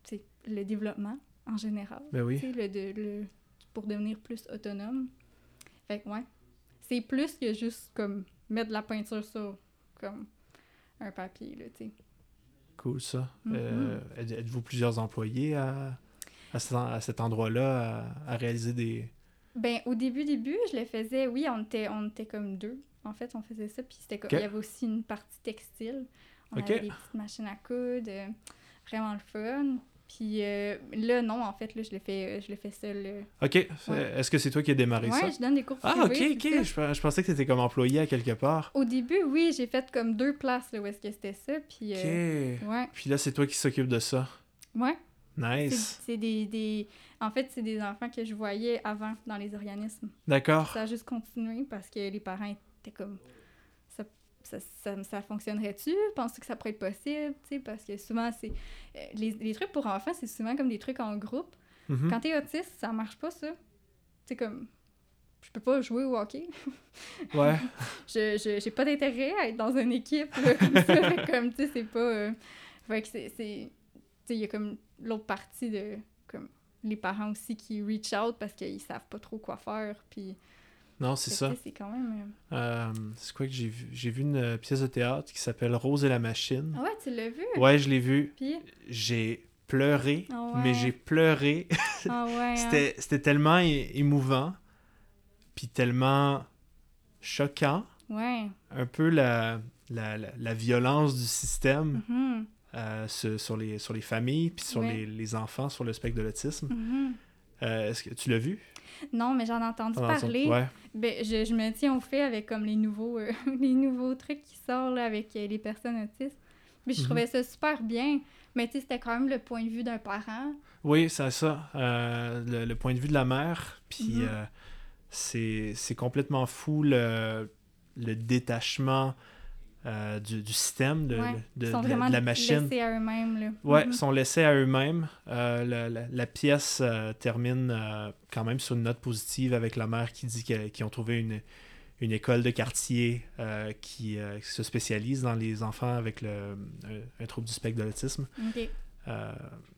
tu sais, le développement en général Ben oui. tu sais, le, de- le- pour devenir plus autonome. Fait que, ouais. C'est plus que juste, comme, mettre de la peinture sur, comme, un papier, là, tu sais. Cool, ça. Mhm. Euh, êtes- Êtes-vous plusieurs employés à, à à cet endroit-là à, à réaliser des... Ben, au début, début, je le faisais, oui, on était, on était comme deux En fait, on faisait ça. Puis c'était comme- Ok. il y avait aussi une partie textile. On Ok. avait des petites machines à coudre. euh, vraiment le fun. Puis euh, là, non, en fait, là, je le fais, je le fais seul. euh. OK. Est-ce que c'est toi qui as démarré ça? Ouais, je donne des cours Ah, OK, privés, OK. Je, pe- je pensais que tu étais comme employé à quelque part. Au début, oui, j'ai fait comme deux places là, où est-ce que c'était ça. Puis, OK. euh, ouais, Puis là, c'est toi qui s'occupe de ça? ouais. Nice. c'est des, des... En fait, c'est des enfants que je voyais avant dans les organismes. D'accord. Ça a juste continué parce que les parents étaient comme... Ça, ça, ça, ça fonctionnerait-tu? Penses-tu que ça pourrait être possible? Tu sais, parce que souvent, c'est... euh, Les, les trucs pour enfants, c'est souvent comme des trucs en groupe. Mhm. Quand t'es autiste, ça marche pas, ça. C'est comme... Je peux pas jouer au hockey. Ouais. je j'ai pas d'intérêt à être dans une équipe là, comme ça comme tu sais c'est pas euh, fait que c'est c'est tu sais il y a comme l'autre partie de comme les parents aussi qui reach out parce qu'ils savent pas trop quoi faire puis Non, c'est ça. c'est quand même euh, Euh, c'est quoi que j'ai vu? J'ai vu une euh, pièce de théâtre qui s'appelle Rose et la machine. ah ouais tu l'as vu Ouais, je l'ai vu. puis? J'ai pleuré, Ah ouais. mais j'ai pleuré. ah ouais hein. C'était c'était tellement émouvant, puis tellement choquant. ouais Un peu la, la, la, la violence du système euh, sur, sur les, sur les familles, puis sur les, les enfants, sur le spectre de l'autisme. Mhm. Euh, Est-ce que tu l'as vu? Non mais j'en ai entendu parler Ouais. ben je, je me tiens au fait avec comme les nouveaux euh, les nouveaux trucs qui sortent là, avec euh, les personnes autistes mais je Mhm. trouvais ça super bien mais tu sais c'était quand même le point de vue d'un parent Oui, c'est ça. Euh, le, le point de vue de la mère, puis Mhm. c'est c'est complètement fou le, le détachement euh, du, du système, de, Ouais. de, Ils sont de la, vraiment de la machine. laissés à eux-mêmes. Là. Ouais, Mhm. sont laissés à eux-mêmes. Euh, la, la- la pièce euh, termine quand même sur une note positive avec la mère qui dit qu'ils ont trouvé une, une école de quartier qui, qui se spécialise dans les enfants avec le, un, un trouble du spectre de l'autisme.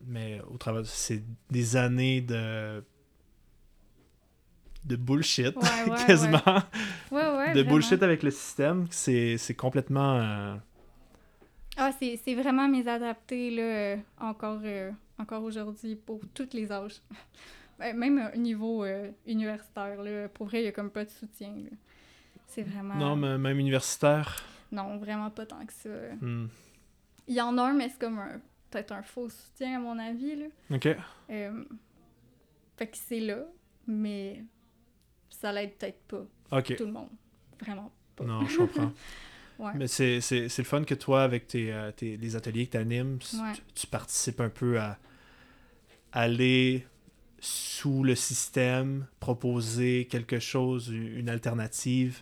Mais au travers, c'est des années de de bullshit, Ouais, ouais, quasiment, Ouais, ouais. de bullshit avec le système. C'est c'est complètement... euh, Ah, c'est c'est vraiment mésadapté, là, euh, encore, euh, encore aujourd'hui, pour tous les âges. Ouais, Même au niveau euh, universitaire, là, pour vrai, il n'y a comme pas de soutien. là. C'est vraiment... Non, mais même universitaire. Non, vraiment pas tant que ça. hmm, Il y en a un, mais c'est comme un... peut-être un faux soutien, à mon avis, là. OK. Fait que c'est là, mais ça l'aide peut-être pas OK. tout le monde. Vraiment pas. Non, je comprends. Ouais. Mais c'est c'est- c'est le fun que toi, avec tes, euh, tes- les ateliers que tu animes, Ouais. tu, tu participes un peu à aller sous le système, proposer quelque chose, une alternative.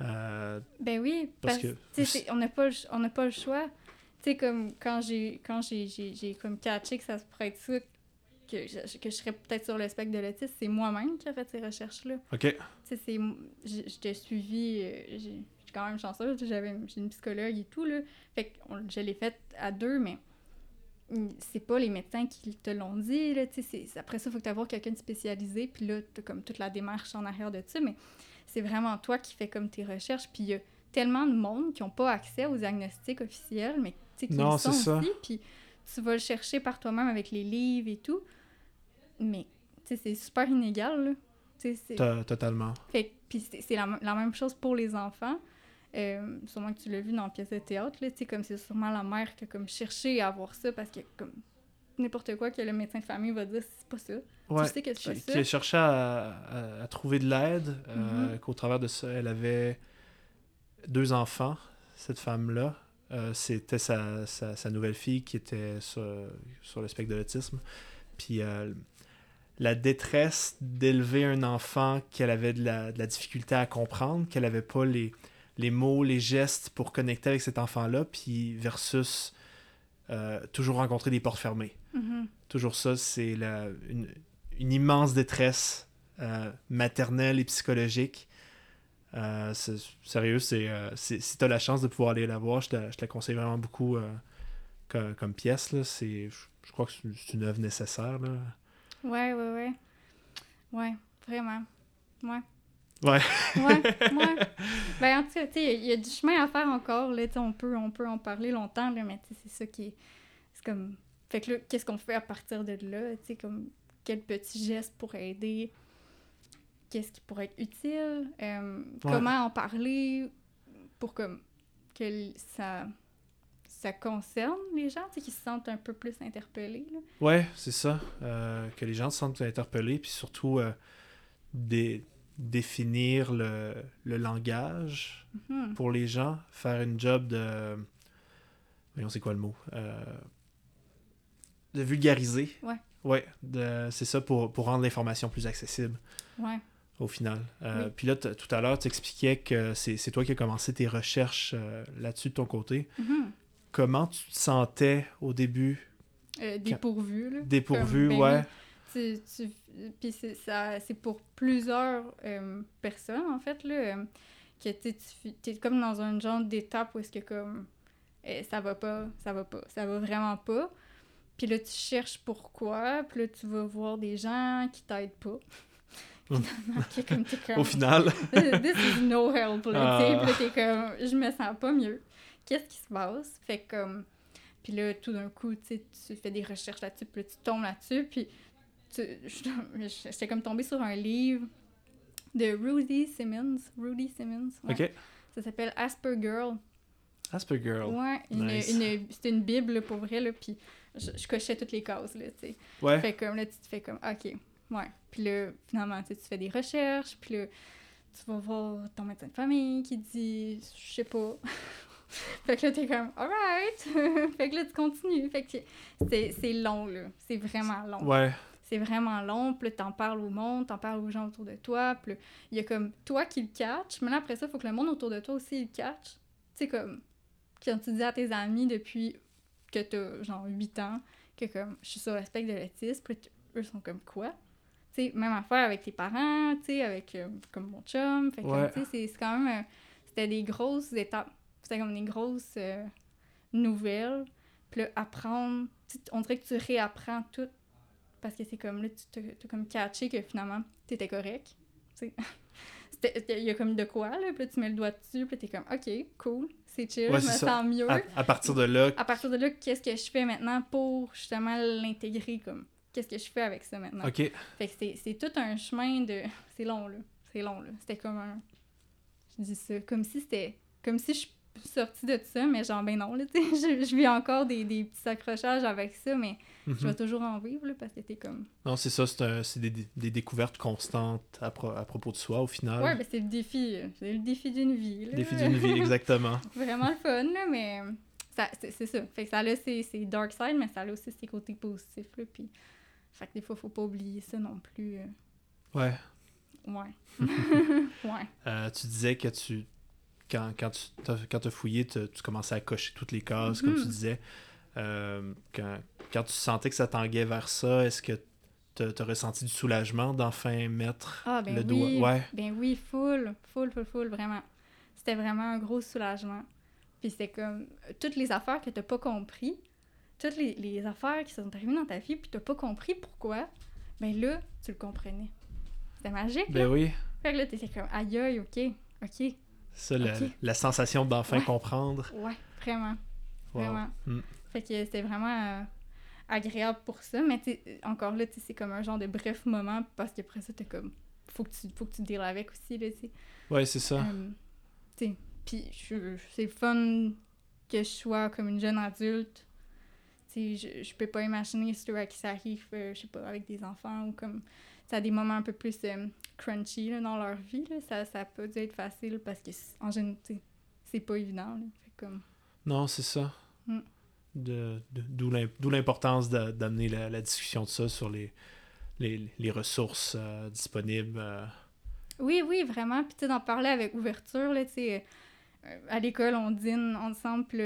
euh, Ben oui, Parce parce, que- on n'a pas, on pas le choix. Tu sais, comme quand j'ai quand j'ai, j'ai, j'ai comme catché que ça se pourrait être ça, que je, que je serais peut-être sur le spectre de l'autisme, c'est moi-même qui a fait ces recherches-là. OK. Tu sais, c'est... Je, je t'ai suivi... euh, Je suis quand même chanceuse, j'avais j'ai une psychologue et tout, là. Fait que on- je l'ai faite à deux, mais c'est pas les médecins qui te l'ont dit, là, tu sais, après ça, il faut que tu avoir quelqu'un de spécialisé, puis là, t'as comme toute la démarche en arrière de ça, mais c'est vraiment toi qui fais comme tes recherches, puis il y a tellement de monde qui n'ont pas accès aux diagnostics officiels, mais tu sais, qui Non, sont aussi, puis tu vas le chercher par toi-même avec les livres et tout, mais, tu c'est super inégal, là. Tu Totalement. fait puis c'est c'est la, la même chose pour les enfants. Euh, sûrement que tu l'as vu dans la pièce de théâtre, là, tu comme c'est sûrement la mère qui a comme cherché à avoir ça parce que comme n'importe quoi que le médecin de famille va dire, c'est pas ça. Ouais. sais que c'est pas qui, ça. qui a cherché à, à- à trouver de l'aide, euh, Mhm. qu'au travers de ça, elle avait deux enfants, cette femme-là. Euh, C'était sa, sa, sa nouvelle fille qui était sur, sur le spectre de l'autisme. Puis euh, la détresse d'élever un enfant qu'elle avait de la, de la difficulté à comprendre, qu'elle n'avait pas les, les mots, les gestes pour connecter avec cet enfant-là, puis versus euh, toujours rencontrer des portes fermées Mhm. toujours ça, c'est une, une immense détresse euh, maternelle et psychologique. Euh, c'est- sérieux, c'est, si tu as la chance de pouvoir aller la voir, je te, je te la conseille vraiment beaucoup comme, comme pièce. Là. C'est, je, je crois que c'est c'est une œuvre nécessaire. Là. Ouais, ouais, ouais. Ouais, vraiment. Ouais. Ouais. Ouais, ouais. Ben, en tout cas, tu sais, il y, a du chemin à faire encore, là, tu sais, on peut, on peut en parler longtemps, là, mais tu sais, c'est ça qui est... C'est comme... Fait que là, qu'est-ce qu'on fait à partir de là, tu sais, comme... Quel petit geste pour aider? Qu'est-ce qui pourrait être utile, euh, comment en parler pour comme, que ça, ça concerne les gens, tu sais, qu'ils se sentent un peu plus interpellés. Là? Ouais, c'est ça. Euh, que les gens se sentent interpellés, puis surtout euh, des, définir le, le langage Mhm. pour les gens, faire une job de. Voyons, c'est quoi le mot Euh, De vulgariser. Ouais. Ouais, de... c'est ça pour, pour rendre l'information plus accessible Ouais. au final. Oui. Puis là, tout à l'heure, tu expliquais que c'est toi qui as commencé tes recherches là-dessus de ton côté. Mhm. Comment tu te sentais au début? Euh, dépourvu, là. Dépourvu, Comme, ben ouais. Tu, tu, puis c'est ça c'est pour plusieurs euh, personnes en fait là euh, que tu t'es comme dans un genre d'étape où est-ce que comme euh, ça va pas ça va pas ça va vraiment pas puis là tu cherches pourquoi puis là tu vas voir des gens qui t'aident pas comme, comme Au final, this is no help là. Ah. Puis là, t'es comme je me sens pas mieux qu'est-ce qui se passe? Fait comme puis là tout d'un coup tu fais des recherches là-dessus puis là, tu tombes là-dessus puis j'étais comme tombée sur un livre de Rudy Simmons Rudy Simmons ouais. ok. ça s'appelle Asper Girl Aspergirl. ouais une, Nice. une- c'est une bible là, pour vrai là puis je, je cochais toutes les cases là tu sais Ouais. fait comme là, tu te fais comme, OK, ouais. Puis là, finalement, tu fais des recherches, puis là, tu vas voir ton médecin de famille qui dit, je sais pas. fait que là, t'es comme, alright. fait que là, tu continues. Fait que c'est c'est long, là. C'est vraiment long. Ouais. C'est vraiment long. Puis là, t'en parles au monde, t'en parles aux gens autour de toi. Puis il y a comme toi qui le catch. Mais là, après ça, il faut que le monde autour de toi aussi le catch. Tu sais, comme, quand tu dis à tes amis depuis que t'as, genre, 8 ans, que comme, je suis sur le spectre de l'autisme, puis eux sont comme, quoi? Tu sais, même affaire avec tes parents, tu sais, avec, euh, comme mon chum. Fait que, Ouais. tu sais, c'est- c'est quand même, euh, c'était des grosses étapes. C'était comme des grosses euh, nouvelles. Puis là, apprendre, on dirait que tu réapprends tout. Parce que c'est comme là, tu t'as comme catché que finalement, t'étais correct. Tu sais. C'était- Il y a comme de quoi, là. Puis là, tu mets le doigt dessus, puis t'es comme, OK, cool, c'est chill, Ouais, je me ça. sens mieux. À, à partir de là, À partir de là, qu'est-ce que je fais maintenant pour justement l'intégrer comme qu'est-ce que je fais avec ça maintenant? ok. Fait que c'est- tout un chemin de. C'est long, là. C'est long, là. C'était comme un. Je dis ça. Comme si c'était. Comme si je sortie de ça, mais genre, ben non, là, tu sais. Je, je vis encore des, des petits accrochages avec ça, mais je Mhm. vais toujours en vivre, là, parce que t'es comme. Non, c'est ça, c'est des, des découvertes constantes à, pro- à propos de soi au final. Ouais, ben c'est le défi. euh, C'est le défi d'une vie, là. Défi d'une vie, exactement. Vraiment le fun, là, mais. ça- C'est ça. Fait que ça a ses, ses dark side, mais ça a aussi ses côtés positifs, là. Puis. Fait que des fois, faut pas oublier ça non plus. euh, Ouais. Ouais. ouais. Euh, tu disais que tu. Quand, quand tu quand t'as fouillé, tu, tu commençais à cocher toutes les cases, comme tu Mhm. disais. Euh, quand, quand tu sentais que ça tanguait vers ça, est-ce que tu as ressenti du soulagement d'enfin mettre Ah, ben le oui. doigt? Ouais. Ben oui, full, full, full, full, vraiment. C'était vraiment un gros soulagement. Puis c'était comme toutes les affaires que t'as pas compris, toutes les, les affaires qui sont arrivées dans ta vie, puis t'as pas compris pourquoi, ben là, tu le comprenais. C'était magique, là. Ben oui. Fait que là, t'étais comme, aïe, aïe, ok, ok, Ça, la, sensation d'enfin Ouais. comprendre. ouais, vraiment, Wow. vraiment. Mm. Fait que c'était vraiment euh, agréable pour ça, mais encore là, c'est comme un genre de bref moment, parce qu'après ça, t'es comme, faut que tu, faut que tu deals avec aussi, là, tu sais. Ouais, c'est ça. Euh, puis c'est fun que je sois comme une jeune adulte. Tu sais, je, je peux pas imaginer ceux à qui ça arrive, euh, je sais pas, avec des enfants ou comme... Ça a des moments un peu plus euh, crunchy là, dans leur vie, là. Ça, ça peut dû être facile parce que, en général, c'est pas évident, là. Fait comme... Non, c'est ça. Mm. De, de- D'où l'im- d'où l'importance d'a- d'amener la, la discussion de ça sur les, les, les ressources euh, disponibles. euh. Oui, oui, vraiment. Puis, tu sais, d'en parler avec ouverture, là, tu sais, à l'école, on dîne ensemble, puis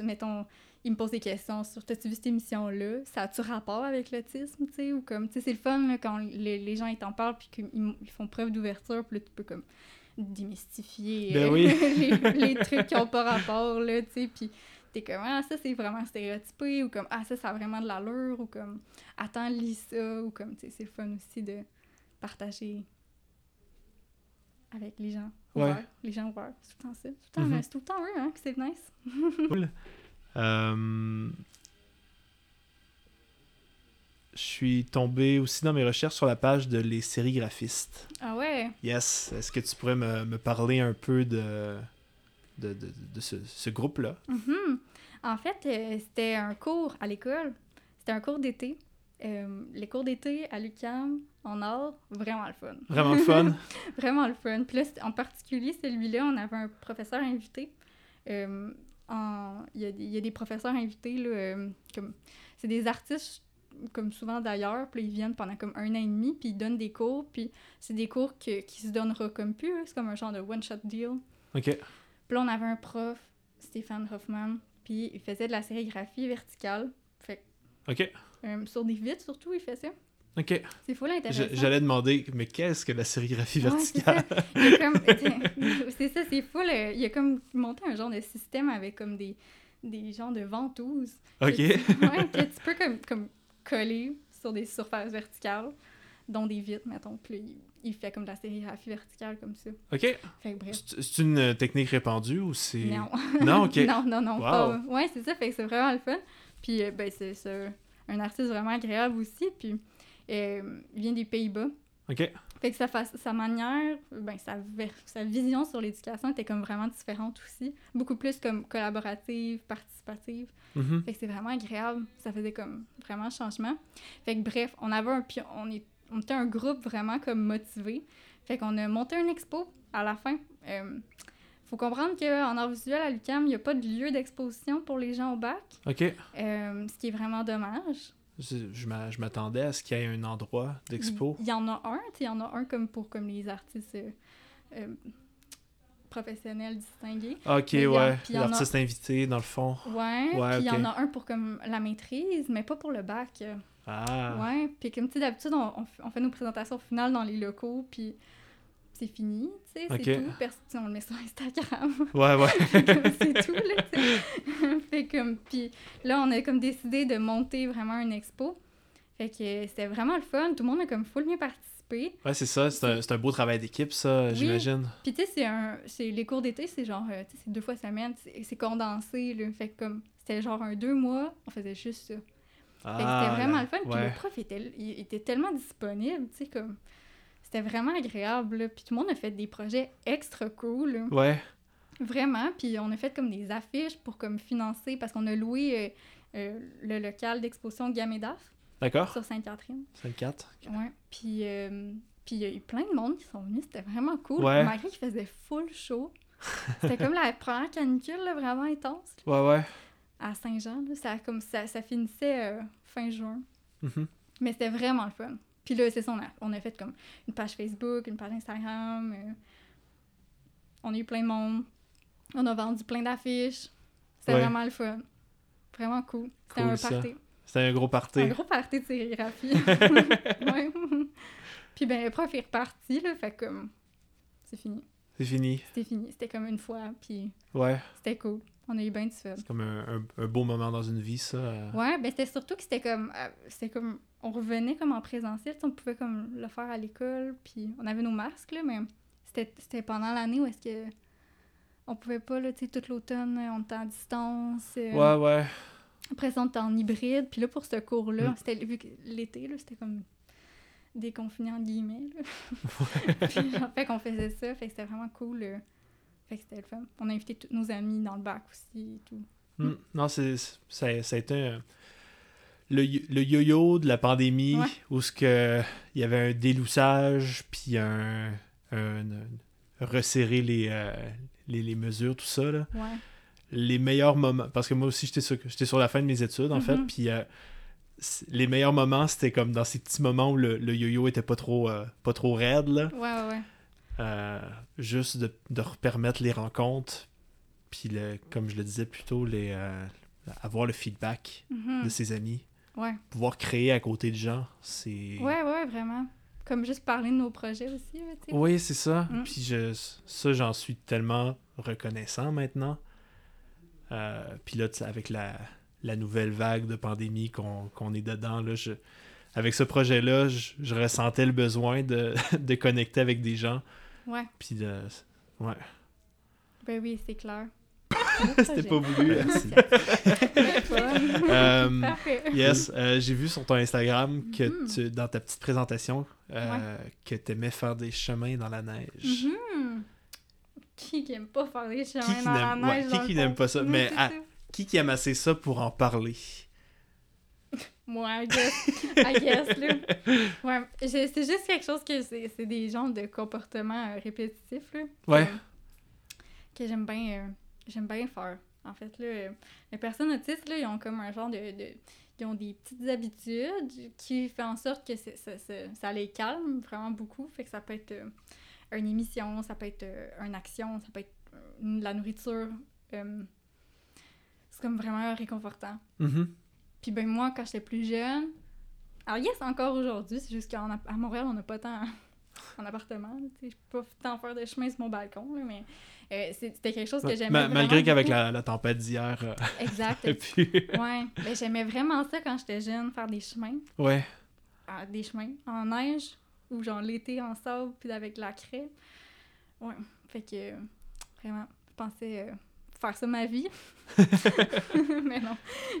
mettons, ils me posent des questions sur « T'as-tu vu cette émission-là? Ça a-tu rapport avec l'autisme? » Tu sais, ou comme, tu sais, c'est le fun, là, quand les, les gens, ils t'en parlent, puis qu'ils ils font preuve d'ouverture, puis là, tu peux, comme, démystifier Ben oui. les, les trucs qui ont pas rapport, là, tu sais, puis t'es comme « Ah, ça, c'est vraiment stéréotypé », ou comme « Ah, ça, ça a vraiment de l'allure », ou comme « Attends, lis ça », ou comme, tu sais, c'est le fun aussi de partager avec les gens Ouais. Les gens ouverts, c'est tout le temps ça. C'est tout le temps, Mhm. tout le temps eux, hein, que c'est nice. Cool. Euh, Je suis tombé aussi dans mes recherches sur la page de les sérigraphistes. Ah ouais? Yes. Est-ce que tu pourrais me, me parler un peu de, de, de, de ce, ce groupe-là? Mhm. En fait, euh, c'était un cours à l'école. C'était un cours d'été. Euh, les cours d'été à l'UQAM, en art, vraiment le fun. Vraiment le fun? Vraiment le fun. Puis là, en particulier, celui-là, on avait un professeur invité. Euh, Il y, a, il y a des professeurs invités, là, euh, comme... C'est des artistes, comme souvent d'ailleurs, puis ils viennent pendant comme un an et demi, puis ils donnent des cours, puis c'est des cours que, qui se donnera comme plus, hein. c'est comme un genre de one-shot deal. OK. Puis là, on avait un prof, Stéphane Hoffman, puis il faisait de la sérigraphie verticale. Fait OK. euh, sur des vitres, surtout, il ça. OK. C'est full Je- intéressant. J'allais demander, mais qu'est-ce que la sérigraphie verticale? c'est ça, c'est full. euh, Il a comme monté un genre de système avec comme des, des genres de ventouses. OK. Que tu, ouais, que tu peux comme, comme coller sur des surfaces verticales, dont des vitres, mettons. Puis là, il, il fait comme de la sérigraphie verticale comme ça. OK. C'est une euh, technique répandue ou c'est... Non. Non, OK. non, non, non. Wow. pas- Ouais, c'est ça. Fait que c'est vraiment le fun. Puis, euh, ben, c'est c'est un artiste vraiment agréable aussi. Puis, euh, il vient des Pays-Bas. OK. Fait que sa, sa manière, ben, sa, sa vision sur l'éducation était comme vraiment différente aussi. Beaucoup plus comme collaborative, participative. Mhm. Fait que c'est vraiment agréable. Ça faisait comme vraiment changement. Fait que bref, on avait un pi- on, est, on était un groupe vraiment comme motivé. Fait qu'on a monté une expo à la fin. Euh, faut comprendre qu'en art visuel à l'UQAM, il n'y a pas de lieu d'exposition pour les gens au bac, OK. euh, ce qui est vraiment dommage. Je, je m'a- je m'attendais à ce qu'il y ait un endroit d'expo. Il y en a un, il y en a un comme pour comme les artistes euh, euh, professionnels distingués. OK, Mais ouais. a- L'artiste invité, dans le fond. Ouais, puis il y en a un pour comme la maîtrise, mais pas pour le bac. Ah. Ouais, puis comme tu sais, d'habitude, on, on fait nos présentations finales dans les locaux, puis c'est fini, tu sais, c'est tout. On le met sur Instagram, Ouais, ouais. C'est tout, là, fait comme, puis là, on a comme décidé de monter vraiment une expo. Fait que c'était vraiment le fun, tout le monde a comme full bien participé. Ouais, c'est ça. C'est un, c'est un beau travail d'équipe, ça, Oui. j'imagine. Puis tu sais, c'est un, c'est les cours d'été, c'est genre, euh, tu sais, c'est deux fois semaine, c'est condensé, là. Fait que comme, c'était genre un deux mois, on faisait juste ça. Fait que Ah, c'était vraiment là- le fun. Puis ouais. le prof était, il était tellement disponible, tu sais, comme... C'était vraiment agréable, là. Puis tout le monde a fait des projets extra cool, là. Ouais. Vraiment. Puis on a fait comme des affiches pour comme financer, parce qu'on a loué euh, euh, le local d'exposition Gamédaf D'accord. sur Sainte-Catherine. 54. Ouais. Puis... euh, puis il y a eu plein de monde qui sont venus, c'était vraiment cool. Ouais. Malgré qu'il faisait full chaud. C'était comme la première canicule, là, vraiment intense, là, Ouais, ouais. à Saint-Jean. Ça, comme ça, ça finissait fin juin. Mhm. Mais c'était vraiment le fun. Puis là, c'est ça, on a, on a fait comme une page Facebook, une page Instagram. euh, on a eu plein de monde. On a vendu plein d'affiches. C'était Ouais. vraiment le fun. Vraiment cool. C'était Cool, un party. C'était un gros party. Un gros party de sérigraphie. ouais. Puis ben, le prof est reparti, là, fait que comme... C'est fini. C'est fini. C'était fini. C'était comme une fois, puis Ouais. c'était cool. On a eu bien du fun. C'est comme un, un- un beau moment dans une vie, ça. euh. Ouais, ben c'était surtout que c'était comme euh, c'était comme on revenait comme en présentiel, on pouvait comme le faire à l'école, puis on avait nos masques là, mais c'était pendant l'année où est-ce que on pouvait pas là, tu sais, tout l'automne, on était en distance. euh, Ouais, ouais. Après ça, on était en hybride, puis là pour ce cours-là, Mm. c'était vu que l'été là, c'était comme déconfiné en guillemets. Là. puis en fait qu'on faisait ça, fait que c'était vraiment cool. là. Fait que c'était le fun. On a invité tous nos amis dans le bac aussi et tout. Hmm. Non, c'est, c'est- ça, ça a été un- le, yo- le yo-yo de la pandémie Ouais. où ce que, il y avait un déloussage, puis un, un- un- resserrer les, euh, les, les mesures, tout ça. Là. Ouais. Les meilleurs moments, parce que moi aussi j'étais sur, j'étais sur la fin de mes études en fait, Mhm. puis euh, les meilleurs moments c'était comme dans ces petits moments où le, le yo-yo était pas trop, euh, pas trop raide. Là. Ouais, ouais, ouais. Juste de, de permettre les rencontres, puis le, comme je le disais plus tôt, les, avoir le feedback Mhm. de ses amis, Ouais. pouvoir créer à côté de gens, c'est... Ouais, ouais, vraiment. Comme juste parler de nos projets aussi, là. Oui, c'est ça. Mm. Puis je, ça, j'en suis tellement reconnaissant maintenant. Euh, puis là, avec la, la nouvelle vague de pandémie qu'on qu'on est dedans, là, je, avec ce projet-là, je, je ressentais le besoin de, de connecter avec des gens. Ouais. Puis de... Ouais. Ben oui, c'est clair. C'était pas voulu. Parfait. Yes, euh, j'ai vu sur ton Instagram que Mhm. tu, dans ta petite présentation euh, que tu aimais faire des chemins dans la neige. Mhm. Qui qui aime pas faire des chemins dans la ouais, neige? qui qui n'aime pas ça? Mais à-. Qui qui aime assez ça pour en parler? Moi, I guess. I guess, là. Ouais, c'est juste quelque chose que c'est c'est des genres de comportements répétitifs, là. Ouais. Que, que j'aime bien euh, j'aime bien faire. En fait, là, les personnes autistes, là, ils ont comme un genre de... de ils ont des petites habitudes qui fait en sorte que ça, les calme vraiment beaucoup. Fait que ça peut être euh, une émission, ça peut être euh, une action, ça peut être euh, de la nourriture. euh, c'est comme vraiment réconfortant. Mhm. Puis ben moi, quand j'étais plus jeune, alors yes, encore aujourd'hui, c'est juste qu'à Montréal, on n'a pas tant en appartement, je peux pas tant faire de chemin sur mon balcon, là, mais euh, c'était quelque chose que Ma- j'aimais ma- malgré qu'avec la, la tempête d'hier. euh, Exact. puis, ouais, ben j'aimais vraiment ça quand j'étais jeune, faire des chemins, ouais. ah, des chemins en neige, ou genre l'été en sable, puis avec la craie. Ouais, fait que euh, vraiment, je pensais euh, faire ça ma vie. mais non.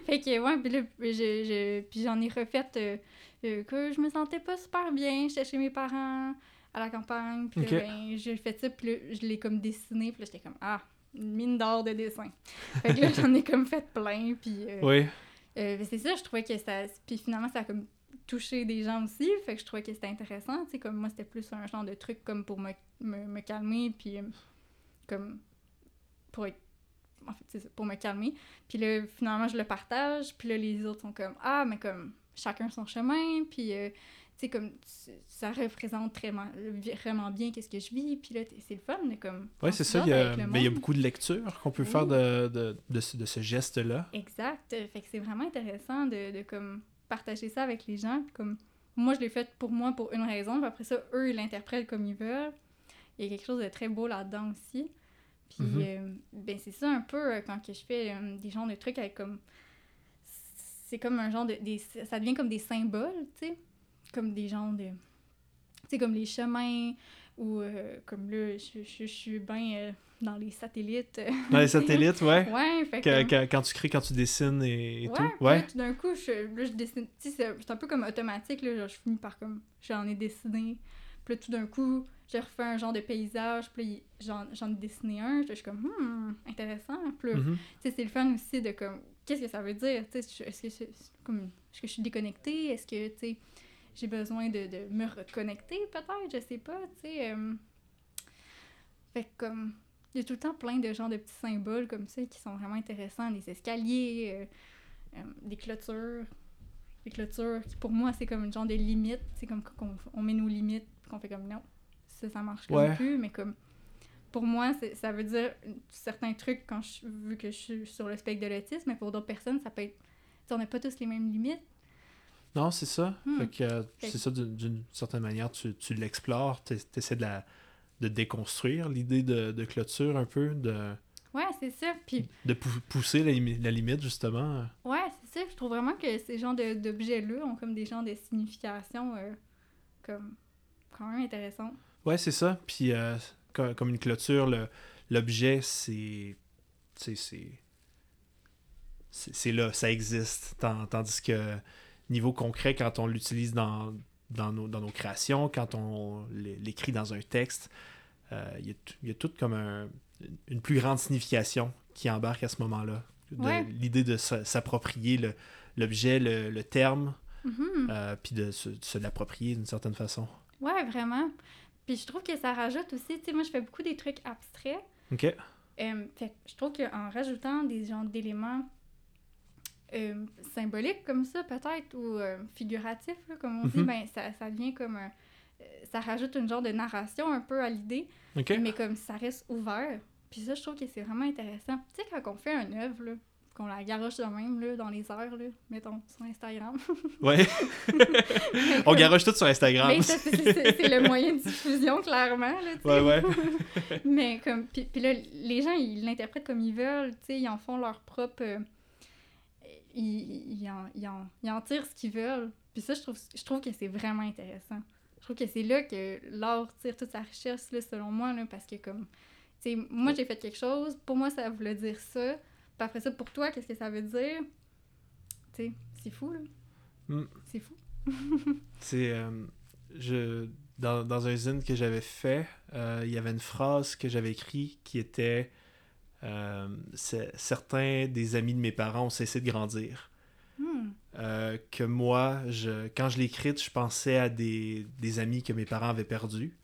Fait que, ouais, puis là, je, je- puis j'en ai refait euh, que je me sentais pas super bien. J'étais chez mes parents à la campagne, puis là, Ok. ben, j'ai fait ça, puis là, je l'ai comme dessiné, puis là, j'étais comme, ah, une mine d'or de dessin. Fait que là, j'en ai comme fait plein, puis... euh, Oui. euh, ben, c'est ça, je trouvais que ça. Puis finalement, ça a comme touché des gens aussi. Fait que je trouvais que c'était intéressant. Tu sais, comme moi, c'était plus un genre de truc comme pour me, me, me calmer. Puis comme. Pour être. En fait, c'est ça, pour me calmer. Puis là, finalement, je le partage. Puis là, les autres sont comme Ah, mais comme chacun son chemin. Puis. euh, tu sais, comme, ça représente vraiment, vraiment bien qu'est-ce que je vis. Puis là, c'est le fun, mais comme... On c'est ça. Il y, a, mais il y a beaucoup de lectures qu'on peut Oui. faire de, de, de ce, de ce geste-là. Exact. Euh, Fait que c'est vraiment intéressant de, de comme partager ça avec les gens. Puis Comme moi, je l'ai fait pour moi pour une raison. Puis après ça, eux, ils l'interprètent comme ils veulent. Il y a quelque chose de très beau là-dedans aussi. Puis Mhm. euh, ben c'est ça un peu euh, quand que je fais euh, des genres de trucs avec comme c'est comme un genre de des, ça devient comme des symboles, tu sais, comme des genres de tu sais comme les chemins ou euh, comme là je, je, je suis bien euh, dans les satellites. Dans les satellites, ouais. ouais, fait Que- quand tu crées, quand tu dessines et, et ouais, tout. Ouais. tout d'un coup, je, là, je dessine. Tu sais, c'est un peu comme automatique, là. genre, je finis par comme. J'en ai dessiné. Puis là, tout d'un coup, j'ai refait un genre de paysage. Puis j'en j'en ai dessiné un. Je suis comme, hmm, intéressant. Puis Mhm. tu sais, c'est le fun aussi de comme. Qu'est-ce que ça veut dire? Est-ce que, est-ce que je suis déconnectée? Est-ce que, j'ai besoin de, de me reconnecter, peut-être? Je sais pas, tu sais. euh. Fait que, comme. Il y a tout le temps plein de genres de petits symboles comme ça qui sont vraiment intéressants. Des escaliers, euh, euh, des clôtures. Des clôtures qui, pour moi, c'est comme une genre de limite. C'est comme qu'on on met nos limites, qu'on fait comme non, ça, ça marche comme Ouais. plus. Mais comme, pour moi, ça veut dire certains trucs quand je, vu que je suis sur le spectre de l'autisme, mais pour d'autres personnes, ça peut être. on n'a pas tous les mêmes limites. Non, c'est ça. Hmm. Fait que, euh, Fait c'est ça, d'une- certaine manière, tu, tu l'explores, tu essaies de, la, de déconstruire l'idée de, de clôture un peu, de, Ouais, c'est ça. Puis, de pou- pousser la, la limite, justement. ouais, c'est ça. Je trouve vraiment que ces genres d'objets-là ont comme des genres de signification euh, comme quand même intéressantes. Ouais, c'est ça. Puis, euh, comme une clôture, le- l'objet, c'est. c'est- là, ça existe. Tandis que, niveau concret, quand on l'utilise dans, dans, nos, dans nos créations, quand on l'é- l'écrit dans un texte, euh, il y, a tout- il y a tout comme un- une plus grande signification qui embarque à ce moment-là. Ouais. L'idée de s'a- s'approprier le- l'objet, le, le terme, Mhm. euh, puis de se, de se l'approprier d'une certaine façon. Ouais, vraiment. Puis je trouve que ça rajoute aussi, tu sais, moi je fais beaucoup des trucs abstraits. OK? Euh, fait je trouve qu'en rajoutant des genres d'éléments euh, symboliques comme ça, peut-être, ou euh, figuratifs, là, comme on dit, Mhm. ben ça, ça devient comme un. euh, ça rajoute une genre de narration un peu à l'idée, OK? mais comme ça reste ouvert. Puis ça, je trouve que c'est vraiment intéressant. Tu sais, quand on fait une œuvre, là, qu'on la garoche de même, là, dans les airs, là, mettons, sur Instagram. Ouais. on garoche tout sur Instagram. Mais ça, c'est- le moyen de diffusion, clairement, là. Ouais, ouais. Mais comme, puis, puis là, les gens, ils l'interprètent comme ils veulent, tu sais, ils en font leur propre... euh, ils, ils, en, ils, en, ils en tirent ce qu'ils veulent. Puis ça, je trouve, je trouve que c'est vraiment intéressant. Je trouve que c'est là que l'art tire toute sa richesse, là, selon moi, là, parce que comme... Tu sais, moi, j'ai fait quelque chose, pour moi, ça voulait dire ça. Puis après ça, pour toi, qu'est-ce que ça veut dire? Tu sais, c'est fou, là. Mm. C'est fou. C'est. euh, je, dans, dans un zine que j'avais fait, euh, il y avait une phrase que j'avais écrite qui était euh, Certains des amis de mes parents ont cessé de grandir. Hmm. Euh, que moi, je, quand je l'ai écrite, je pensais à des, des amis que mes parents avaient perdus,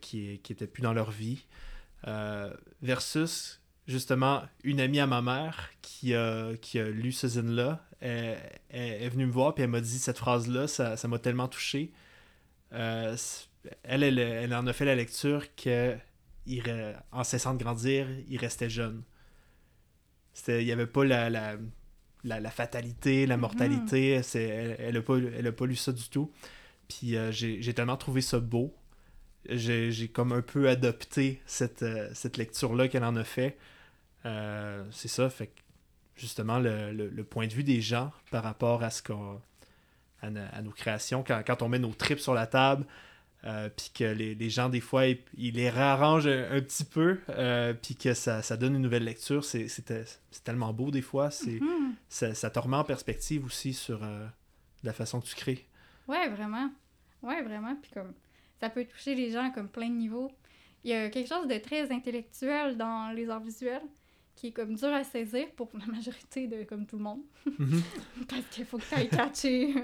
qui, qui étaient plus dans leur vie, versus justement une amie à ma mère qui a, qui a lu ce zine-là, est venue me voir puis elle m'a dit cette phrase-là, ça ça m'a tellement touché. Euh, elle, elle, elle en a fait la lecture que il en cessant de grandir, il restait jeune. C'était- Il n'y avait pas la, la, la, la fatalité, la mortalité. c'est Elle, elle, a pas, lu ça du tout. Puis euh, j'ai j'ai tellement trouvé ça beau. J'ai j'ai comme un peu adopté cette, euh, cette lecture-là qu'elle en a fait. Euh, c'est ça, fait que justement le, le- le point de vue des gens par rapport à ce qu'on à, no- à nos créations, quand, quand on met nos tripes sur la table, euh, puis que les, les gens, des fois, ils, ils les réarrangent un, un petit peu, euh, puis que ça, ça donne une nouvelle lecture, c'est tellement beau des fois, c'est Hmm. ça, ça te remet en perspective aussi sur euh, la façon que tu crées. Ouais, vraiment. Ouais, vraiment. Puis comme, ça peut toucher les gens comme plein de niveaux. Il y a quelque chose de très intellectuel dans les arts visuels qui est comme dur à saisir pour la majorité de comme tout le monde. Mhm. Parce qu'il faut que tu ailles catcher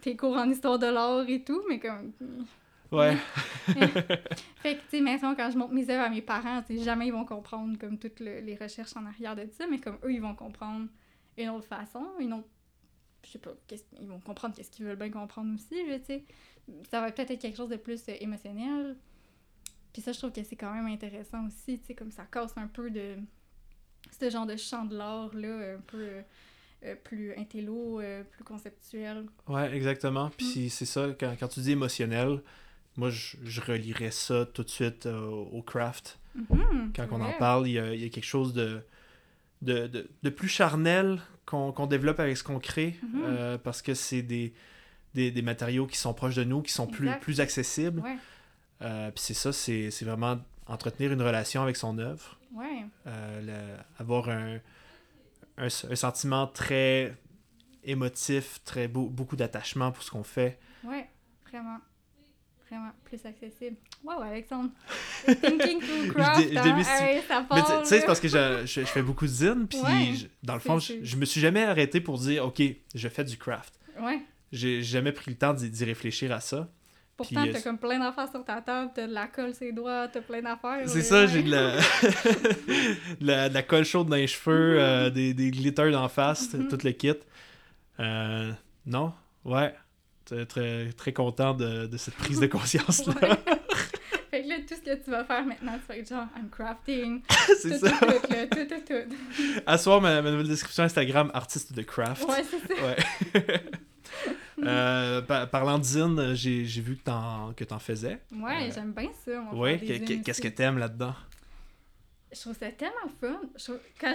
tes cours en histoire de l'art et tout, mais comme... Ouais, Fait que, tu sais, maintenant, quand je montre mes œuvres à mes parents, tu sais, jamais ils vont comprendre comme toutes le- les recherches en arrière de ça, mais comme eux, ils vont comprendre une autre façon, une autre... Je sais pas, qu'est-ce- ils vont comprendre qu'est-ce qu'ils veulent bien comprendre aussi, tu sais. Ça va peut-être être quelque chose de plus euh, émotionnel. Puis ça, je trouve que c'est quand même intéressant aussi, tu sais, comme ça casse un peu de... ce genre de champ de l'art, là, un peu... euh, euh, plus intello, euh, plus conceptuel. ouais, exactement. Puis c'est ça, quand, quand tu dis émotionnel, moi, je, je relierais ça tout de suite euh, au craft. Mhm, Quand on en parle, il y a, il y a quelque chose de, de, de, de plus charnel qu'on qu'on développe avec ce qu'on crée, Mhm. euh, parce que c'est des, des, des matériaux qui sont proches de nous, qui sont plus, Exact. plus accessibles. Ouais, Puis c'est ça, c'est c'est vraiment entretenir une relation avec son œuvre, ouais. euh, le- avoir un, un, un sentiment très émotif, très beau, beaucoup d'attachement pour ce qu'on fait. Ouais, vraiment. Vraiment, plus accessible. Wow, Alexandre. Thinking through craft, hein? Hey, ça Mais tu sais, c'est parce que je, je, je fais beaucoup de zines, puis Ouais. dans le fond, je, je me suis jamais arrêté pour dire, OK, je fais du craft. Ouais. J'ai jamais pris le temps d'y réfléchir à ça. Pourtant, euh, t'as comme plein d'affaires sur ta table, t'as de la colle sur les doigts, t'as plein d'affaires. C'est ça, j'ai de la... de la, de la colle chaude dans les cheveux, euh, des, des glitters d'en face, Mhm. tout le kit. Euh, non, ouais. Très, très, très content de, de cette prise de conscience-là. Ouais. Fait que là, tout ce que tu vas faire maintenant, tu vas être genre, I'm crafting. c'est ça. tout, tout, là, tout, tout, tout. À soir, ma, ma nouvelle description Instagram, artiste de craft. Ouais, c'est ça. Ouais. Euh, par- parlant j'ai vu que t'en que faisais. Ouais, Euh, j'aime bien ça. zines qu'est-ce que t'aimes là-dedans? Je trouve ça tellement fun. Je Quand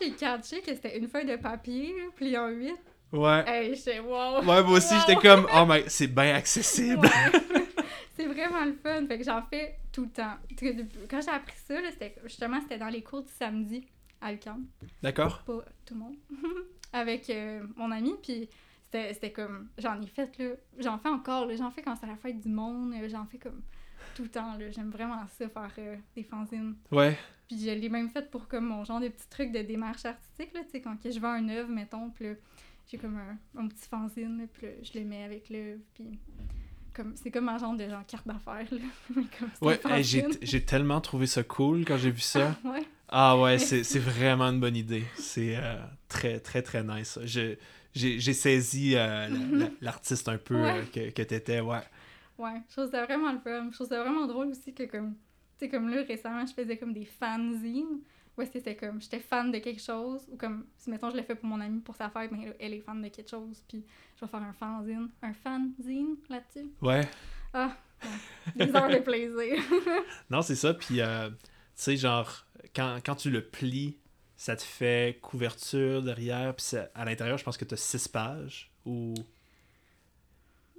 j'ai catché que c'était une feuille de papier, pliée en huit, Ouais. hey, j'étais wow! Ouais, moi aussi, Wow. j'étais comme, oh my, c'est bien accessible. Ouais. c'est vraiment le fun. Fait que j'en fais tout le temps. Quand j'ai appris ça, là, justement c'était dans les cours du samedi à. D'accord? Pas tout le monde. Avec euh, mon ami. Puis c'était comme. J'en ai fait, là. J'en fais encore, là. J'en fais quand c'est la fête du monde. euh, J'en fais comme tout le temps, là. J'aime vraiment ça, faire euh, des fanzines. Ouais. Puis je l'ai même fait pour comme mon genre de petits trucs de démarche artistique, là, tu sais, quand je vends un œuvre, mettons, puis j'ai comme un, un petit fanzine, là, puis là, je le mets avec l'œuvre, puis comme, c'est comme un genre de genre carte d'affaires, là, comme Ouais, hey, j'ai tellement trouvé ça cool quand j'ai vu ça. ouais, Ah ouais, c'est c'est vraiment une bonne idée. C'est euh, très, très, très nice. Je- J'ai saisi euh, la- l'artiste un peu Ouais. euh, que, que t'étais, ouais. ouais, je trouve ça vraiment le fun. Je trouve ça vraiment drôle aussi que comme, tu sais, comme là, récemment, je faisais comme des fanzines, où est-ce que c'était comme, j'étais fan de quelque chose, ou comme, si mettons, je l'ai fait pour mon amie pour sa fête, mais elle est fan de quelque chose, puis je vais faire un fanzine, un fanzine là-dessus? Ouais. Ah, ouais. des heures de plaisir. Non, c'est ça. Puis, euh, tu sais, genre, quand, quand tu le plies, ça te fait couverture derrière. Puis ça- à l'intérieur, je pense que t'as six pages. Ou?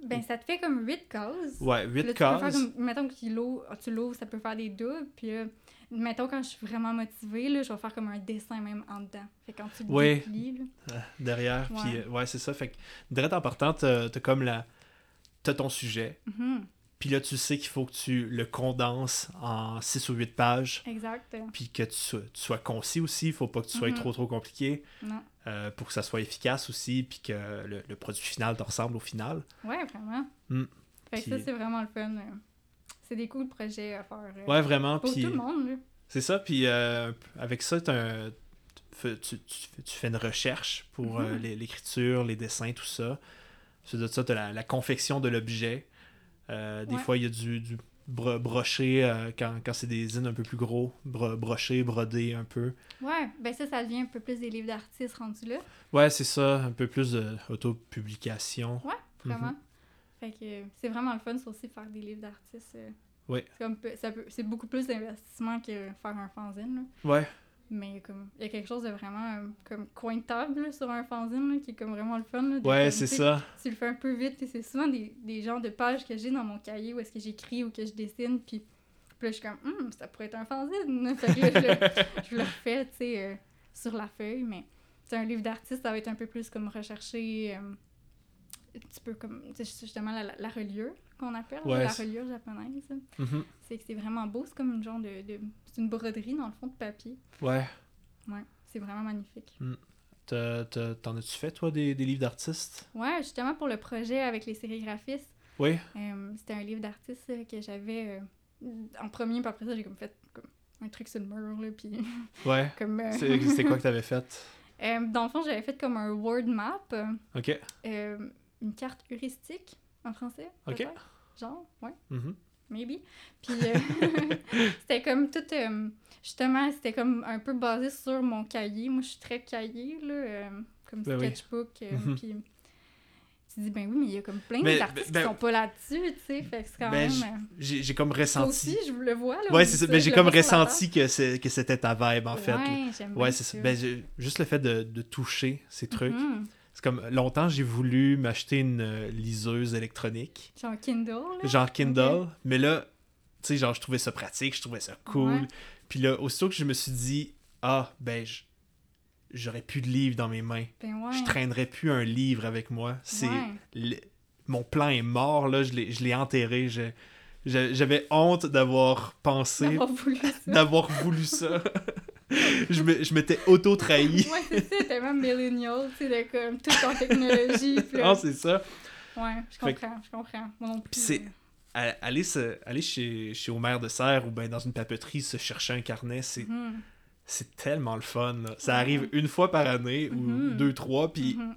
Ben, ça te fait comme 8 cases. Ouais, huit là, tu peux faire cases. comme, mettons que tu l'ouvres, tu l'ouvres, ça peut faire des doubles. Puis là, mettons, quand je suis vraiment motivée, là, je vais faire comme un dessin même en dedans. Fait que quand tu Ouais. déplies, là, Euh, derrière. Ouais. Puis, euh, ouais, c'est ça. Fait que, direct en partant, t'as t'as comme la. T'as ton sujet. mhm, Puis là, tu sais qu'il faut que tu le condenses en 6 ou 8 pages. exact. Puis que tu sois, tu sois concis aussi. Il faut pas que tu sois Mhm. trop, trop compliqué. Non. euh, pour que ça soit efficace aussi. Puis que le, le produit final te ressemble au final. Ouais, vraiment. Mm. Fait que ça, c'est vraiment le fun. euh. C'est des cool projets à faire. euh, Ouais, vraiment. Pour tout le monde, là. c'est ça. Puis euh, avec ça, un- tu, tu- fais une recherche pour Mhm. l'é- l'écriture, les dessins, tout ça. Ensuite de ça, tu as la, la confection de l'objet. Euh, des Ouais. fois, il y a du, du bro- broché euh, quand, quand c'est des zines un peu plus gros. Bro- broché, brodé un peu. Ouais, ben ça, ça devient un peu plus des livres d'artistes rendus là. Ouais, c'est ça. Un peu plus d'autopublication. Ouais, Mhm. vraiment. Fait que c'est vraiment le fun, ça aussi, faire des livres d'artistes. euh. Ouais. C'est comme peu- ça peut- c'est beaucoup plus d'investissement que faire un fanzine, là. Ouais, Mais comme, il y a quelque chose de vraiment euh, comme coin de table là, sur un fanzine là, qui est comme vraiment le fun. Là, ouais, c'est ça. Tu le fais un peu vite. et C'est souvent des, des genres de pages que j'ai dans mon cahier où est-ce que j'écris ou que je dessine. Puis, puis là, je suis comme, Hum, ça pourrait être un fanzine. Fait que là, je, le, je le refais, tu sais, euh, sur la feuille. Mais c'est un livre d'artiste, ça va être un peu plus comme recherché, euh, un petit peu comme, tu justement, la, la reliure qu'on appelle, Ouais, la reliure japonaise. Mhm. C'est que c'est vraiment beau. C'est comme une genre de... de c'est une broderie, dans le fond, de papier. Ouais. Ouais, c'est vraiment magnifique. T'as- T'en as-tu fait, toi, des, des livres d'artistes? Ouais, justement pour le projet avec les sérigraphistes, Oui. euh, c'était un livre d'artiste euh, que j'avais euh, en premier, puis après ça, j'ai comme fait comme un truc sur le mur, là, puis Ouais. comme... euh, C'est quoi que t'avais fait? euh, dans le fond, j'avais fait comme un word map, Ok. euh, une carte heuristique en français, Ok. Genre, ouais. Mhm. maybe. Puis euh, c'était comme tout. euh, justement, c'était comme un peu basé sur mon cahier. Moi, je suis très cahier, là, euh, comme Ben oui. sketchbook. euh, Mhm. Puis tu dis, ben oui, mais il y a comme plein Mais- d'artistes ben- qui sont pas là-dessus, tu sais. Fait que c'est quand Ben, même. J'ai comme toi ressenti. aussi, je le vois. Là, Ouais, c'est ça. Ben, j'ai comme ressenti que c'était ta vibe, en fait. Ouais, j'aime bien Ouais, c'est ça. Ben, juste le fait de, de toucher ces trucs. Mhm. C'est comme longtemps, j'ai voulu m'acheter une euh, liseuse électronique, Genre Kindle, là? genre Kindle, mais là, tu sais, genre, je trouvais ça pratique, je trouvais ça cool. Ouais. Puis là, aussitôt que je me suis dit, ah, ben, j'aurais plus de livres dans mes mains. Ben ouais. Je traînerais plus un livre avec moi. C'est Ouais. le- mon plan est mort là, je l'ai enterré. J'avais honte d'avoir pensé, D'avoir voulu ça. je me- je m'étais auto-trahi. Ouais, c'est ça, tellement millennial, tu sais, comme tout en technologie. Ah, c'est ça. Ouais, je Fait comprends, je comprends. Moi non plus. Puis c'est- Aller, se- aller chez, chez Homer de Serre ou ben dans une papeterie se chercher un carnet, c'est Mhm, c'est tellement le fun. là. Ça arrive une fois par année ou Mhm. deux, trois, puis mhm.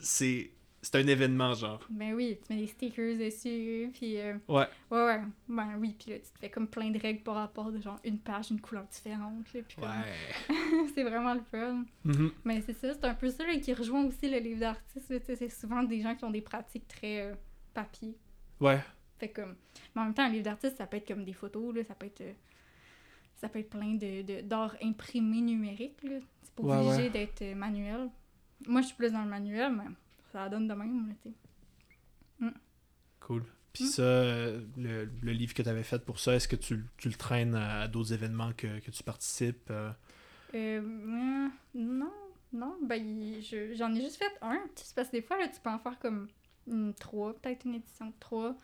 c'est c'est un événement, genre. Ben oui, tu mets des stickers dessus, puis... euh, Ouais. Ouais, ouais, ben oui, puis là, tu te fais comme plein de règles par rapport de genre une page, une couleur différente, là, puis comme- Ouais. c'est vraiment le fun. Mhm. Mais c'est ça, c'est un peu ça là, qui rejoint aussi le livre d'artiste, tu sais, c'est souvent des gens qui ont des pratiques très euh, papier. Ouais. Fait comme... Mais en même temps, un livre d'artiste, ça peut être comme des photos, là, ça peut être... euh, Ça peut être plein de, de- d'art imprimé numérique, là. C'est pas Ouais, obligé ouais. d'être euh, manuel. Moi, je suis plus dans le manuel, mais ça donne de même, tu sais. Cool. Puis Mm. ça, le, le livre que tu avais fait pour ça, est-ce que tu, tu le traînes à, à d'autres événements que, que tu participes euh? Euh, non, non, ben je- j'en ai juste fait un. parce que des fois, là, tu peux en faire comme une trois, peut-être une édition de trois.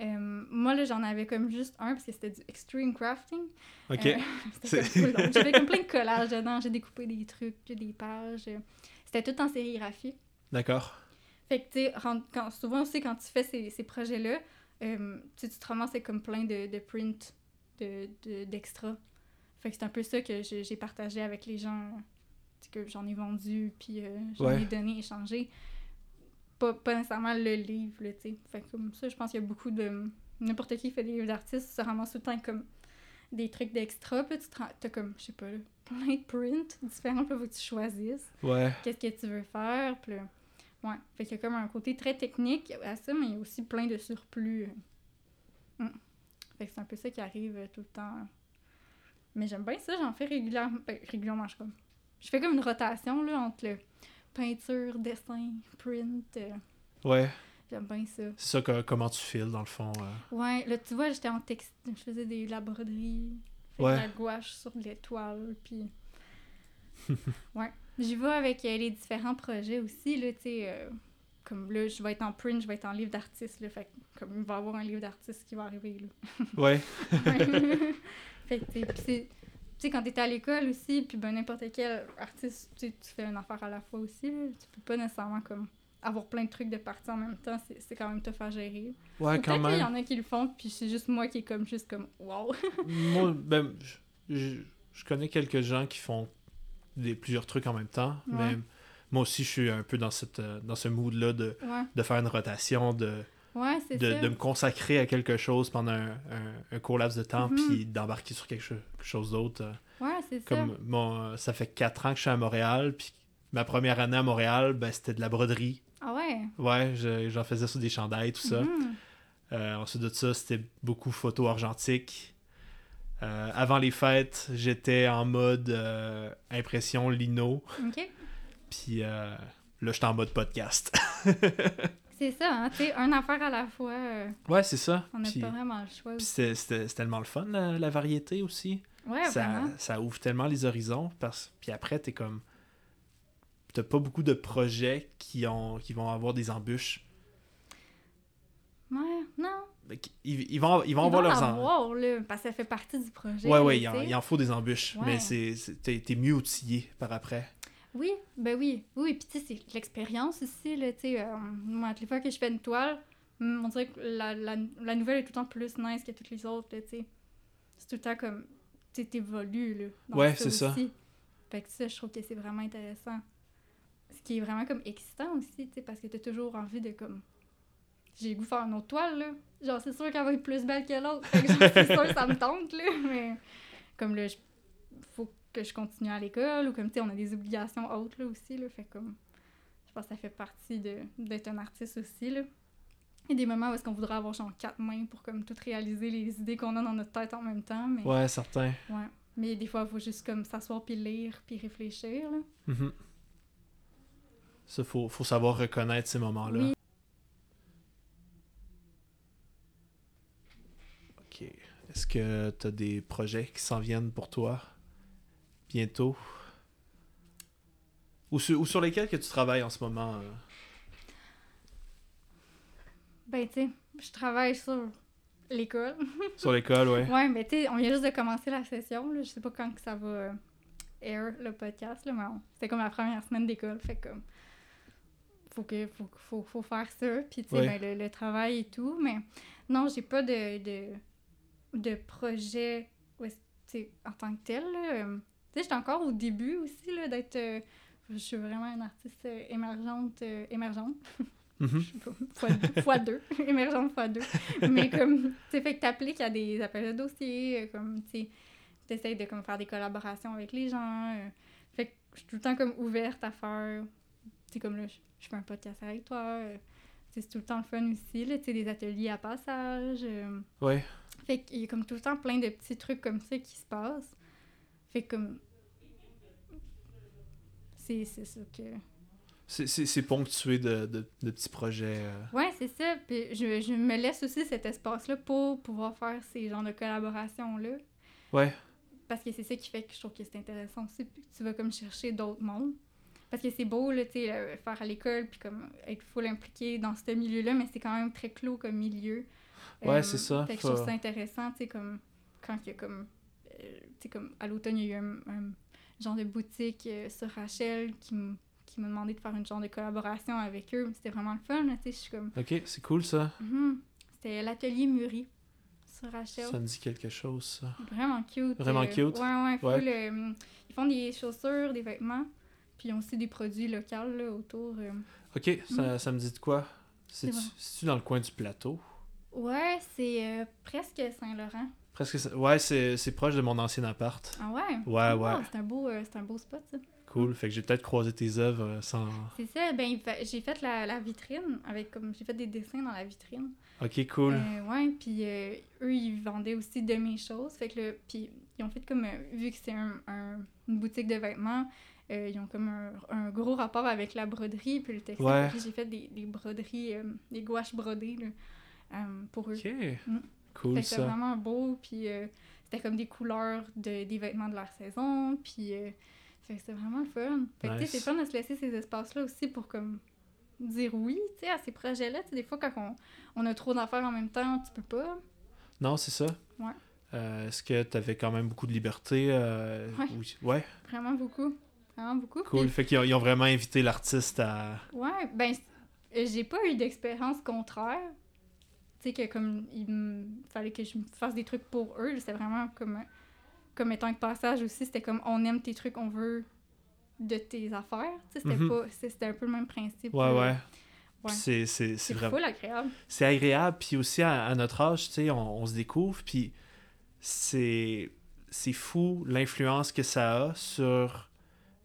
Euh, moi, là, j'en avais comme juste un parce que c'était du extreme crafting. Ok. Euh, c'était. J'avais comme plein de collages dedans. J'ai découpé des trucs, des pages. C'était tout en sérigraphie. D'accord. Fait que, tu sais, souvent aussi, quand tu fais ces, ces projets-là, euh, tu te ramasses comme plein de, de prints de- de- d'extras. fait que c'est un peu ça que j'ai j'ai partagé avec les gens, que j'en ai vendu, puis euh, j'en Ouais. ai donné, échangé. Pas, pas nécessairement le livre, tu sais. Fait que comme ça, je pense qu'il y a beaucoup de... N'importe qui fait des livres d'artistes, se ramasse tout le temps comme des trucs d'extra, puis tu t'as comme, je sais pas, là, plein de prints différents, puis faut que tu choisisses Ouais. qu'est-ce que tu veux faire. Puis là, ouais. Fait qu'il y a comme un côté très technique à ça, mais il y a aussi plein de surplus. Mm. Fait que c'est un peu ça qui arrive euh, tout le temps. Mais j'aime bien ça, j'en fais régulièrement. Régulièrement, je, comme... je fais comme une rotation là, entre le peinture, dessin, print. euh, Ouais. j'aime bien ça. C'est ça que, comment tu files, dans le fond. euh. Ouais, là, tu vois, j'étais en texte. Je faisais des, de la broderie. Ouais. que la gouache sur de l'étoile, puis... ouais. J'y vais avec euh, les différents projets aussi, là, tu sais... euh, comme là, je vais être en print, je vais être en livre d'artiste, là, fait que comme il va y avoir un livre d'artiste qui va arriver, là. Ouais. fait que, tu sais, quand t'es à l'école aussi, puis ben n'importe quel artiste, tu fais une affaire à la fois aussi, là. Tu peux pas nécessairement, comme, avoir plein de trucs de partie en même temps, c'est quand même tough à gérer. Ouais, Ou quand peut-être qu'il y même. en a qui le font, puis c'est juste moi qui est comme, juste comme, wow. Moi, ben, je, je- je connais quelques gens qui font des, plusieurs trucs en même temps, Ouais. mais moi aussi, je suis un peu dans, cette, euh, dans ce mood-là de, Ouais, de faire une rotation, de, ouais c'est de, ça. de me consacrer à quelque chose pendant un, un, un court laps de temps, Mhm. puis d'embarquer sur quelque, cho- quelque chose d'autre. euh. Ouais, c'est ça. Comme mon, euh, ça fait quatre ans que je suis à Montréal, puis ma première année à Montréal, ben, c'était de la broderie. Ah ouais? Ouais, je- j'en faisais sur des chandails, tout ça. Mhm. Euh, ensuite de ça, c'était beaucoup photo argentique. Euh, avant les fêtes, j'étais en mode euh, impression lino. OK. Puis euh, là, j'étais en mode podcast. C'est ça, hein, tu sais, une affaire à la fois, ouais, c'est ça. on n'a pas vraiment le choix. puis c'est tellement le fun, la, la variété aussi. Ouais, ça, vraiment. ça ouvre tellement les horizons. Parce... Puis après, t'es comme... T'as pas beaucoup de projets qui, ont... qui vont avoir des embûches. Ouais, non. Ils, ils vont, ils vont Ils avoir vont leurs... en- avoir, là, parce que ça fait partie du projet. Ouais, tu il en, il en faut des embûches. Ouais. Mais t'es t'es mieux outillé par après. Oui, ben oui. Oui, puis tu sais, c'est l'expérience aussi, là, tu sais. euh, moi, toutes les fois que je fais une toile, hum, on dirait que la, la, la nouvelle est tout le temps plus nice que toutes les autres, tu sais. C'est tout le temps comme, tu sais, t'évolues, là. dans Ouais, c'est ça. Fait que ça, je trouve que c'est vraiment intéressant. Ce qui est vraiment comme excitant aussi, tu sais, parce que t'as toujours envie de comme... J'ai le goût de faire une autre toile, là. Genre, c'est sûr qu'elle va être plus belle que l'autre. Fait que genre, c'est sûr que ça me tente, là, mais... Comme là, je- faut que je continue à l'école, ou comme, tu sais, on a des obligations autres, là, aussi, là. Fait comme... Je pense que ça fait partie de d'être un artiste aussi, là. Il y a des moments où est-ce qu'on voudrait avoir, genre, quatre mains pour, comme, tout réaliser les idées qu'on a dans notre tête en même temps, mais... Ouais, certain. Ouais. Mais des fois, il faut juste comme s'asseoir puis lire puis réfléchir. Là. Mhm. Ça, faut, faut savoir reconnaître ces moments-là. Oui. Ok. Est-ce que tu as des projets qui s'en viennent pour toi bientôt? Ou sur, ou sur lesquels que tu travailles en ce moment euh? Ben, tu sais, je travaille sur l'école. Sur l'école, ouais. ouais, mais tu sais, on vient juste de commencer la session. Là. Je sais pas quand que ça va euh, air le podcast, là, mais on- c'était comme la première semaine d'école. Fait que faut que faut, faut, faut faire ça. Puis, tu sais, Ouais. ben, le, le travail et tout. Mais non, j'ai pas de, de, de projet sais, en tant que tel. Euh, Tu sais, j'étais encore au début aussi d'être. euh, je suis vraiment une artiste euh, émergente. euh, émergente. Je sais pas, fois, deux- fois deux, émergente fois deux. Mais comme, tu sais, fait que t'appliques à des appels de dossiers, comme, tu sais, t'essayes de comme, faire des collaborations avec les gens. fait que je suis tout le temps comme ouverte à faire, tu sais, comme là, je, fais un podcast avec toi. c'est tout le temps le fun aussi, là, tu sais, des ateliers à passage. Ouais. Fait qu'il y a comme tout le temps plein de petits trucs comme ça qui se passent. Fait que comme... C'est c'est ça que... C'est- C'est c'est ponctué de, de, de petits projets. euh. Ouais, c'est ça. Puis je, je me laisse aussi cet espace-là pour pouvoir faire ces genres de collaborations-là. Ouais. Parce que c'est ça qui fait que je trouve que c'est intéressant aussi. Puis tu vas comme chercher d'autres mondes. Parce que c'est beau, là, tu sais, euh, faire à l'école, puis comme être full impliqué dans ce milieu-là, mais c'est quand même très clos comme milieu. Ouais, Euh, c'est ça. Fait que je Faut- trouve ça intéressant, tu sais, comme quand il y a comme. euh, tu sais, comme à l'automne, il y a eu un, un genre de boutique euh, sur Rachel qui qui m'a demandé de faire une genre de collaboration avec eux. C'était vraiment le fun, tu sais. Je suis comme. Ok, c'est cool ça. Mhm. C'était l'atelier Muri sur Rachel. Ça me dit quelque chose, ça. Vraiment cute. Vraiment euh, cute? Ouais, ouais, euh, ils font des chaussures, des vêtements, puis ils ont aussi des produits locaux là, autour. euh. Ok, ça, ça me dit de quoi? C'est-tu c'est-tu dans le coin du plateau? Ouais, c'est euh, presque Saint-Laurent. Presque. Ouais, c'est c'est proche de mon ancien appart. Ah ouais? Ouais, Ah, ouais. C'est un, beau, euh, c'est un beau spot, ça. Cool. Fait que j'ai peut-être croisé tes œuvres euh, sans. C'est ça, ben j'ai fait la, la vitrine avec comme j'ai fait des dessins dans la vitrine. Ok, cool. Euh, ouais, puis euh, eux ils vendaient aussi de mes choses, fait que le puis ils ont fait comme vu que c'est un, un- une boutique de vêtements, euh, ils ont comme un, un gros rapport avec la broderie puis le textile. Ouais. J'ai fait des, des broderies, euh, des gouaches brodées là, pour eux. Ok. Mm. Cool ça. vraiment beau, puis euh, c'était comme des couleurs de, des vêtements de leur saison, puis euh, c'était vraiment le fun. Fait que c'est fun de se laisser ces espaces-là aussi pour comme dire oui, tu sais, à ces projets-là. Des fois, quand on, on a trop d'affaires en même temps, tu peux pas. Non, c'est ça. Ouais. Euh, Est-ce que tu avais quand même beaucoup de liberté? euh, Ouais. oui. Ouais, Vraiment beaucoup. Vraiment beaucoup. cool. Puis- Fait qu'ils ont, ont vraiment invité l'artiste à... Ouais, ben, euh, j'ai pas eu d'expérience contraire. Tu sais, que comme il fallait que je fasse des trucs pour eux, c'était vraiment comme, comme étant un passage aussi. C'était comme on aime tes trucs, on veut de tes affaires. Tu sais, c'était Mhm. pas. c'est- C'était un peu le même principe. Ouais, là. ouais. Ouais. C'est, c'est, c'est vraiment... agréable. c'est agréable, puis aussi à, à notre âge, tu sais, on, on se découvre, puis c'est, c'est fou l'influence que ça a sur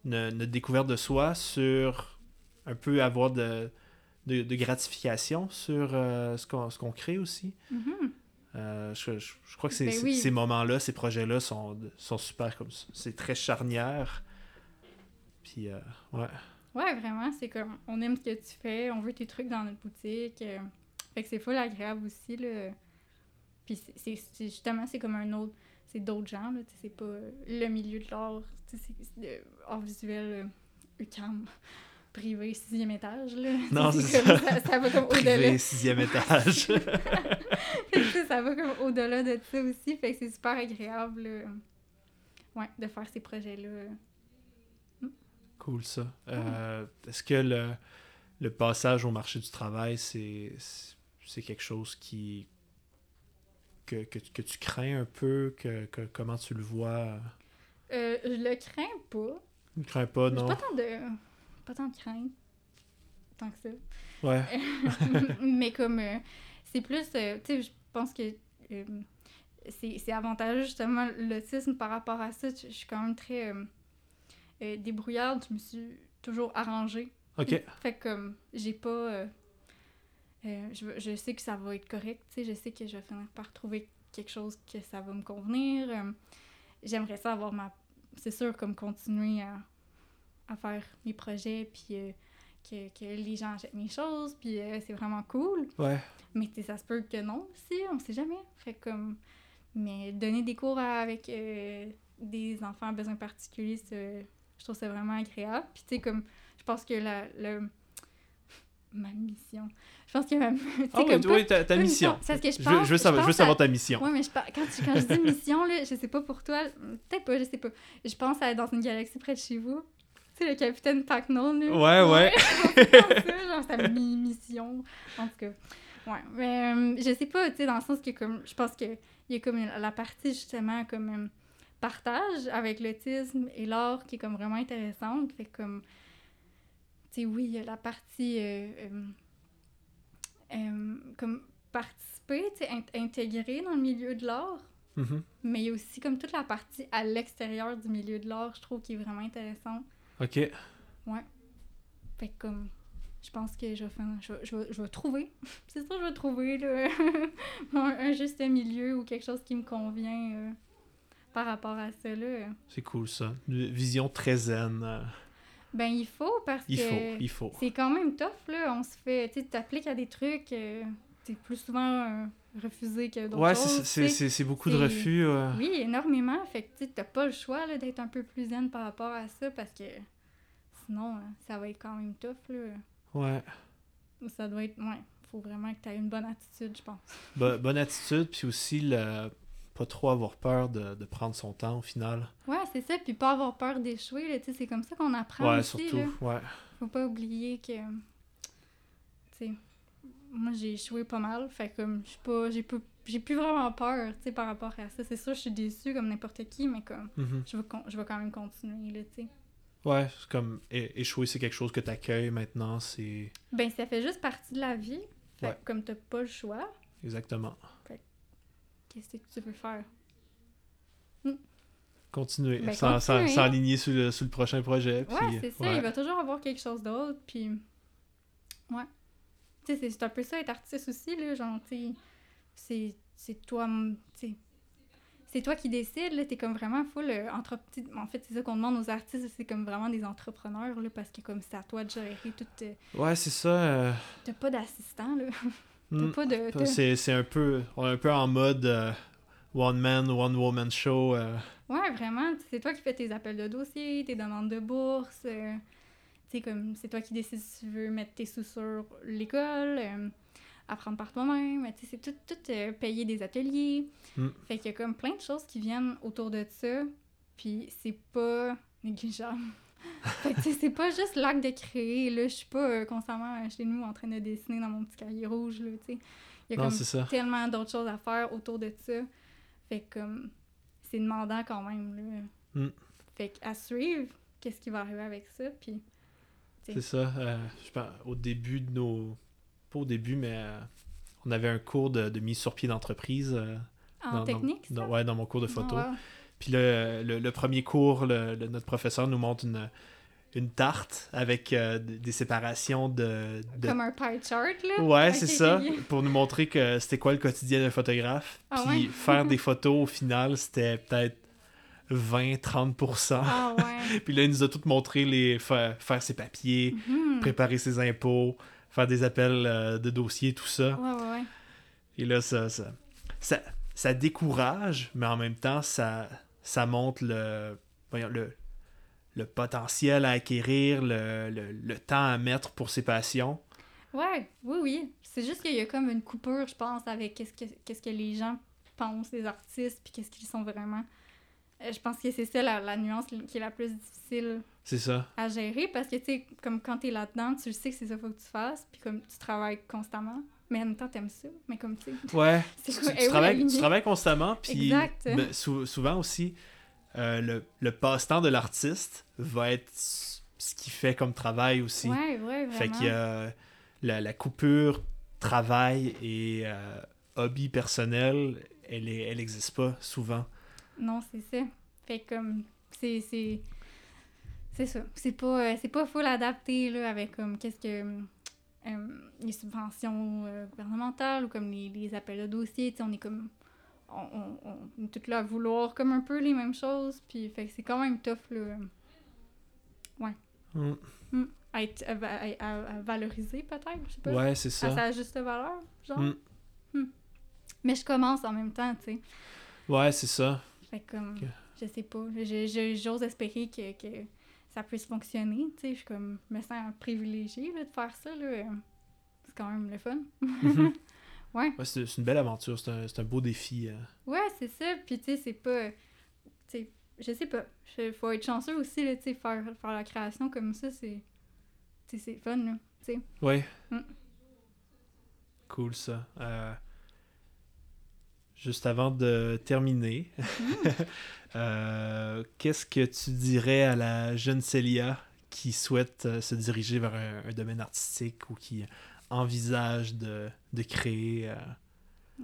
no- notre découverte de soi, sur un peu avoir de, de, de gratification sur euh, ce, qu'on, crée aussi. Mhm. Euh, je, je- je crois que ces, Ben ces- oui. ces moments-là, ces projets-là sont, sont super comme ça. C'est très charnière. Puis, euh, ouais. Ouais, vraiment, c'est comme on aime ce que tu fais, on veut tes trucs dans notre boutique. euh, fait que c'est full agréable aussi, là. Puis c'est- justement, c'est comme un autre. C'est d'autres gens, C'est pas le milieu de l'art. C'est art visuel, UQAM, privé, sixième étage, là. Non, c'est ça. ça. Ça va comme au-delà. Privé, sixième étage. Ça va comme au-delà de ça aussi. Fait que c'est super agréable, là, Ouais, de faire ces projets-là. cool, ça. Euh, Est-ce que le, le passage au marché du travail, c'est, c'est quelque chose qui... Que, que, que tu crains un peu? Que, que- comment tu le vois? Euh, je le crains pas. Tu ne crains pas, non? pas tant de. Pas tant de crainte. Tant que ça. Ouais. Mais comme. euh, c'est plus. euh, tu sais, je pense que. euh, c'est avantageux justement l'autisme par rapport à ça. Je suis quand même très débrouillarde. Je me suis toujours arrangée. OK. Fait que comme. J'ai pas. je, je sais que ça va être correct. Tu sais, je sais que je vais finir par trouver quelque chose que ça va me convenir. J'aimerais ça avoir ma. C'est sûr, comme continuer à, à faire mes projets, puis euh, que, que les gens achètent mes choses, puis euh, c'est vraiment cool. Ouais. Mais ça se peut que non aussi, on sait jamais. Fait comme. Mais donner des cours à- avec euh, des enfants à besoins particuliers, je trouve ça vraiment agréable. Puis tu sais, comme. Je pense que la. le- ma mission. Je pense que ma. oui, comme oui, ta, ta mission. C'est que je pense. veux, je veux savoir, je veux pense savoir à- ta mission. Ouais, mais je par- quand, tu- quand je dis mission, là, je sais pas pour toi, peut-être pas, je sais pas. Je pense à être dans une galaxie près de chez vous. Sais, le capitaine Pac-Non, là. Ouais, ouais. Comme ça, genre, sa mi-mission. En tout cas. Ouais. Mais euh, je sais pas, tu sais, dans le sens que, comme, je pense qu'il y a comme une- la partie, justement, comme euh, partage avec l'autisme et l'art qui est comme vraiment intéressante. Fait comme, tu sais, oui, il y a la partie, euh, comme, participer, tu sais, int- intégrer dans le milieu de l'art. Mhm. Mais il y a aussi comme toute la partie à l'extérieur du milieu de l'art, je trouve, qui est vraiment intéressante. OK. Fait que comme, je pense que je vais, faire- je je vais, je vais trouver, c'est sûr je vais trouver là, un, un juste milieu ou quelque chose qui me convient euh, par rapport à ça là. C'est cool, ça. Une vision très zen. euh, Ben il faut parce Il que faut, il faut. c'est quand même tough là, on se fait, tu sais, t'appliques à des trucs, euh, t'es plus souvent refusé que d'autres Ouais, c'est- beaucoup de refus. euh. Oui, énormément. Fait que tu t'as pas le choix d'être un peu plus zen par rapport à ça parce que sinon, hein, ça va être quand même tough. Là. Ouais. Ça doit être. Ouais, faut vraiment que tu aies une bonne attitude, je pense. Bo- bonne attitude, puis aussi le pas trop avoir peur de, de prendre son temps au final. Ouais, c'est ça. Puis pas avoir peur d'échouer. là, tu sais, C'est comme ça qu'on apprend ouais, aussi. surtout. Là. Ouais. Faut pas oublier que. Tu sais, moi j'ai échoué pas mal. Fait que comme je suis pas. J'ai pas. J'ai plus vraiment peur, tu sais, par rapport à ça. C'est sûr, je suis déçue comme n'importe qui, mais comme, Mhm. je vais, je vais quand même continuer, là, tu sais. Ouais, c'est comme échouer, c'est quelque chose que tu accueilles maintenant, c'est Ben, ça fait juste partie de la vie. Fait Ouais. que comme t'as pas le choix, exactement. qu'est-ce que tu veux faire? Continuer, Ben, sans, sans- continuer. s'enligner sur le, sur le prochain projet. Ouais, puis, c'est ça. ouais. Il va toujours avoir quelque chose d'autre, puis... Ouais. Tu sais, c'est- un peu ça, être artiste aussi, là, genre, tu sais, c'est- c'est toi, tu c'est toi qui décides, là, t'es comme vraiment full euh, entre... En fait, c'est ça qu'on demande aux artistes, c'est comme vraiment des entrepreneurs, là, parce que comme c'est à toi de gérer tout... euh, Ouais, c'est ça. euh, T'as pas d'assistant, là. T'as hmm, pas de... C'est un peu, on est un peu en mode euh, one man, one woman show. Ouais, vraiment. C'est toi qui fais tes appels de dossier, tes demandes de bourse. Sais, comme c'est toi qui décides si tu veux mettre tes sous sur l'école, euh, apprendre par toi-même. Tu sais, c'est tout, tout euh, payer des ateliers. Mm. Fait qu'il y a comme plein de choses qui viennent autour de ça. Puis c'est pas négligeable. fait que c'est pas juste l'acte de créer. Là, je suis pas euh, constamment chez nous en train de dessiner dans mon petit cahier rouge. Là, tu sais. Il y a Non, comme tellement d'autres choses à faire autour de ça. Fait que comme c'est demandant quand même là. Mm. Fait que à suivre, qu'est-ce qui va arriver avec ça puis C'est ça. euh, je pense, au début de nos. Pas au début, mais euh, on avait un cours de, de mise sur pied d'entreprise. euh, en dans- dans- technique ça? dans- ouais, dans mon cours de photo. Ah, ouais. Puis le, le, le premier cours, le- notre professeur nous montre une, une tarte avec euh, des séparations de. de- Comme un pie chart là? Ouais, c'est ça, pour nous montrer que c'était quoi le quotidien d'un photographe. Ah Puis ouais? faire des photos, au final, c'était peut-être 20-30%. Ah ouais. Puis là, il nous a tout montré les faire, faire ses papiers, Mhm. préparer ses impôts, faire des appels euh, de dossiers, tout ça. Ouais ouais ouais. Et là, ça, ça, ça, ça décourage, mais en même temps, ça, ça montre le, le, le potentiel à acquérir, le, le, le temps à mettre pour ses passions. Ouais, oui oui. C'est juste qu'il y a comme une coupure, je pense, avec qu'est-ce que qu'est-ce que les gens pensent des artistes puis qu'est-ce qu'ils sont vraiment. Euh, Je pense que c'est ça la, la nuance qui est la plus difficile C'est ça. à gérer parce que, tu sais, comme quand t'es là-dedans, tu le sais que c'est ça qu'il faut que tu fasses, puis comme tu travailles constamment, mais en même temps, t'aimes ça, mais comme, tu sais, Ouais. tu, quoi, tu eh travailles, tu travailles constamment, puis Exact. ben, sou- souvent aussi, euh, le, le passe-temps de l'artiste va être ce qu'il fait comme travail aussi. Ouais, ouais, vraiment. Fait qu'il y a la, la coupure travail et euh, hobby personnel, elle est, elle existe pas souvent. Non, c'est ça. Fait que, comme, c'est, c'est, c'est ça. C'est pas, euh, c'est pas full adapté, là, avec, comme, qu'est-ce que, euh, les subventions euh, gouvernementales ou comme les, les appels de dossier, tu sais, on est comme, on, on, on est tous là à vouloir comme un peu les mêmes choses, puis fait que c'est quand même tough, là. Mm. à, être, à, à- à valoriser peut-être, je sais pas. Ouais, c'est À ça. sa juste valeur, genre. Mm. Mais je commence en même temps, tu sais. Ouais, c'est ça. Fait que comme, je sais pas, je- je- j'ose espérer que, que ça puisse fonctionner, tu sais. Je comme, me sens privilégiée là, de faire ça, C'est quand même le fun. Mhm. Ouais. Ouais, c'est une belle aventure, c'est un, un beau défi. euh. Ouais, c'est ça. Puis, tu sais, c'est pas. Tu sais, je sais pas. Il faut être chanceux aussi, là, tu sais, faire, faire la création comme ça, c'est. Tu sais, c'est fun, là. Tu sais. Ouais. Mm. Cool ça. Euh, Juste avant de terminer, euh, qu'est-ce que tu dirais à la jeune Célia qui souhaite euh, se diriger vers un, un domaine artistique ou qui envisage de, de créer euh,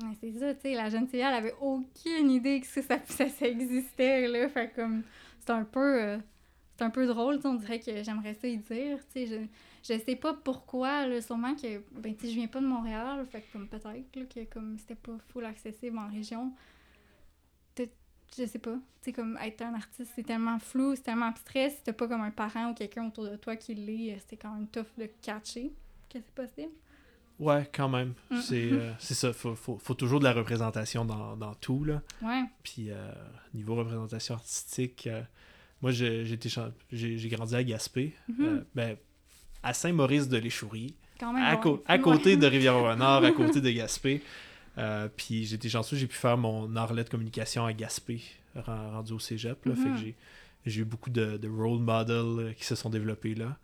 Ouais, c'est ça, tu sais, la jeune fille, elle avait aucune idée que ça, ça, existait, là, fait comme, c'est un peu, c'est un peu drôle, on dirait que j'aimerais ça y dire, tu sais, je, sais pas pourquoi, là, sûrement que, ben, tu sais, je viens pas de Montréal, fait que, comme, peut-être, que, comme, c'était pas full accessible en région, je sais pas, tu sais, comme, être un artiste, c'est tellement flou, c'est tellement abstrait, si t'as pas comme un parent ou quelqu'un autour de toi qui l'est, euh, c'est quand même tough de catcher que c'est possible. Ouais, quand même. Mm. C'est euh, c'est ça. Faut, faut, faut toujours de la représentation dans, dans tout. Là. Ouais, Puis, euh, niveau représentation artistique, euh, moi, j'ai grandi à Gaspé. Mhm. Euh, ben, à Saint-Maurice de l'Échourie, quand même. à, à Ouais. côté de Rivière-au-Nord, à côté de Gaspé. Euh, puis, j'ai été chanceux, j'ai pu faire mon arlet de communication à Gaspé, ren- rendu au cégep. Là, Fait que j'ai- j'ai eu beaucoup de, de role models euh, qui se sont développés là.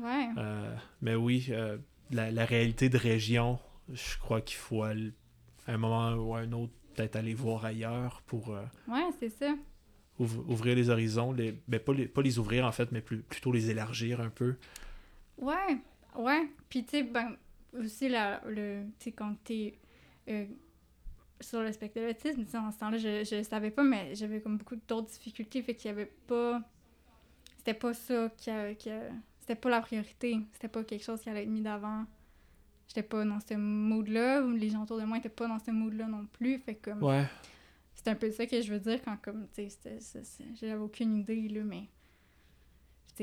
Ouais. Euh, mais oui, euh, la, la réalité de région, je crois qu'il faut à un moment ou à un autre peut-être aller voir ailleurs pour Ouais, c'est ça. ouv- ouvrir les horizons. Les, ben, pas, les, pas les ouvrir en fait, mais plus, plutôt les élargir un peu. Ouais, ouais. Puis, tu sais, ben, aussi, la, le, quand t'es euh, sur le spectre de l'autisme, tu sais, en ce temps-là, je, je savais pas, mais j'avais comme beaucoup d'autres difficultés, fait qu'il y avait pas... C'était pas ça qui... qui C'était pas la priorité. C'était pas quelque chose qui allait être mis d'avant. J'étais pas dans ce mood-là. Les gens autour de moi étaient pas dans ce mood-là non plus. Fait que comme... Ouais, C'est un peu ça que je veux dire quand comme tu sais j'avais aucune idée là mais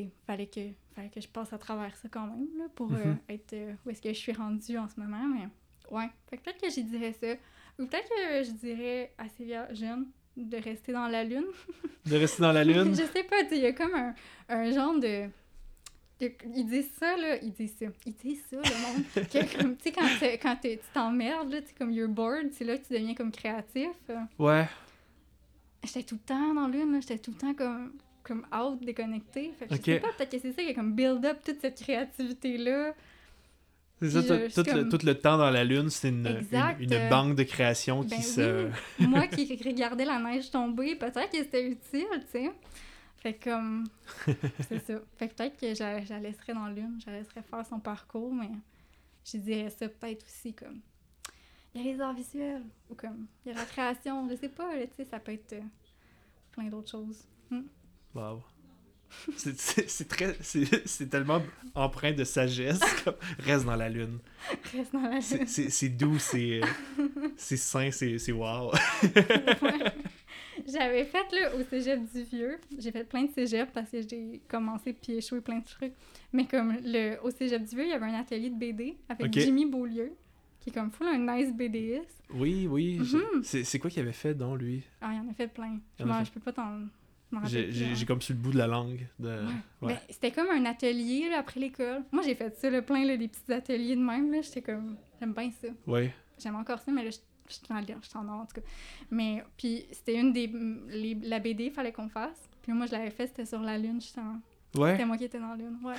sais fallait que fallait que je passe à travers ça quand même là pour euh, Mhm. être euh, où est-ce que je suis rendue en ce moment mais ouais peut-être que j'y dirais ça Ou peut-être que je dirais assez via- jeune de rester dans la lune. De rester dans la lune? je sais pas, il y a comme un, un genre de... de- Ils disent ça, là, ils disent ça. Ils disent ça, le monde. que comme, tu sais, quand, quand tu t'emmerdes, là, tu comme you're bored, c'est là que tu deviens comme créatif. Ouais. J'étais tout le temps dans la lune, j'étais tout le temps comme, comme out, déconnectée. Fait que Ok. je sais pas, peut-être que c'est ça qui a comme build up toute cette créativité-là. C'est ça, Puis tout, le, comme- tout le temps dans la lune, c'est une, une, banque de création Ben qui se... oui. Moi qui regardais la neige tomber, peut-être que c'était utile, tu sais. Fait que comme. c'est ça. Fait que peut-être que je, la- laisserais dans la lune, je la laisserais faire son parcours, mais je dirais ça peut-être aussi comme. Il y a les arts visuels, ou comme. Il y a la création, je sais pas, tu sais, ça peut être euh, plein d'autres choses. Wow. C'est- très... C'est tellement empreint de sagesse. comme, Reste dans la lune. Reste dans la C'est- lune. C'est doux, c'est c'est sain, c'est wow. Ouais. J'avais fait là, au cégep du Vieux. J'ai fait plein de cégep parce que j'ai commencé puis échoué plein de trucs. Mais comme le, au cégep du Vieux, il y avait un atelier de BD avec. Jimmy Beaulieu, qui est comme full un nice BDiste. Oui, oui. Mhm. C'est quoi qu'il avait fait, donc, lui? Ah, il en a fait plein. Je, fait- je peux pas t'en. J'ai hein. comme sur le bout de la langue. De... Ouais. Ouais. Ben, c'était comme un atelier là, après l'école. Moi, j'ai fait ça, le plein là, des petits ateliers de même. J'étais comme. J'aime bien ça. J'aime encore ça, mais là, je suis en lire, je suis en or, en tout cas. Mais, puis, c'était une des... les- la BD, il fallait qu'on fasse. Puis moi, je l'avais fait, c'était sur la Lune. Ouais. C'était moi qui étais dans la Lune, ouais.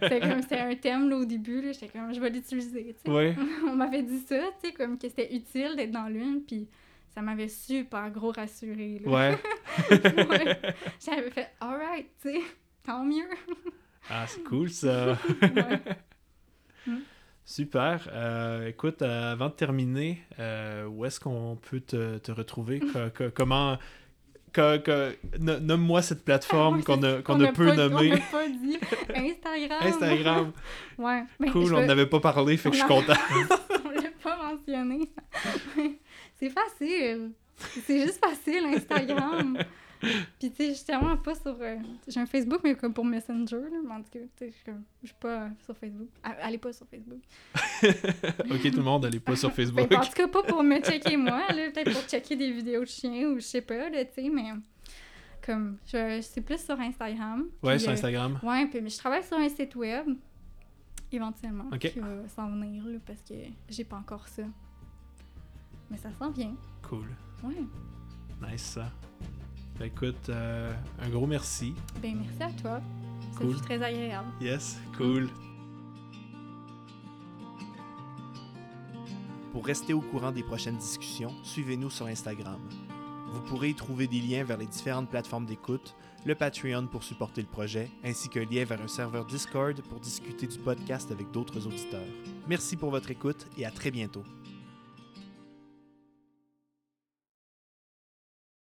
c'était comme, c'était un thème, là, au début, là, j'étais comme, je vais l'utiliser, tu sais. Ouais. On m'avait dit ça, tu sais, comme que c'était utile d'être dans la Lune, puis ça m'avait super gros rassuré. Ouais. Ouais. J'avais fait, alright, tu sais, tant mieux. Ah, c'est cool, ça. Ouais. Super. Euh, écoute, euh, avant de terminer, euh, où est-ce qu'on peut te, te retrouver? Co- co- comment... co- co- no- Nomme-moi cette plateforme Ah, qu'on c'est- a, qu'on on a a peu pas-. On dit. Instagram. Instagram. Ouais. Ben, Cool, on n'avait pas parlé, fait que je suis content. on l'a pas mentionné. C'est facile. C'est juste facile, Instagram. Puis, tu sais, je suis tellement pas sur. euh, j'ai un Facebook, mais comme pour Messenger, là. Mais en tout cas, tu sais, je suis suis pas euh, sur Facebook. Allez pas sur Facebook. ok, tout le monde, allez pas sur Ben, Facebook. en tout cas, pas pour me checker moi, là. Peut-être pour checker des vidéos de chiens ou je sais pas, là, tu sais, mais. Comme, je, c'est plus sur Instagram. Ouais, Puis, sur euh, Instagram. Ouais, puis mais je travaille sur un site web, éventuellement, Ok. qui va s'en venir, là, parce que j'ai pas encore ça. Mais ça s'en vient, Cool. ouais. Nice, ça. Ben, écoute, euh, un gros merci. Ben merci à toi, Cool. fut très agréable. Yes, cool. Pour rester au courant des prochaines discussions, suivez-nous sur Instagram. Vous pourrez y trouver des liens vers les différentes plateformes d'écoute, le Patreon pour supporter le projet, ainsi qu'un lien vers un serveur Discord pour discuter du podcast avec d'autres auditeurs. Merci pour votre écoute et à très bientôt.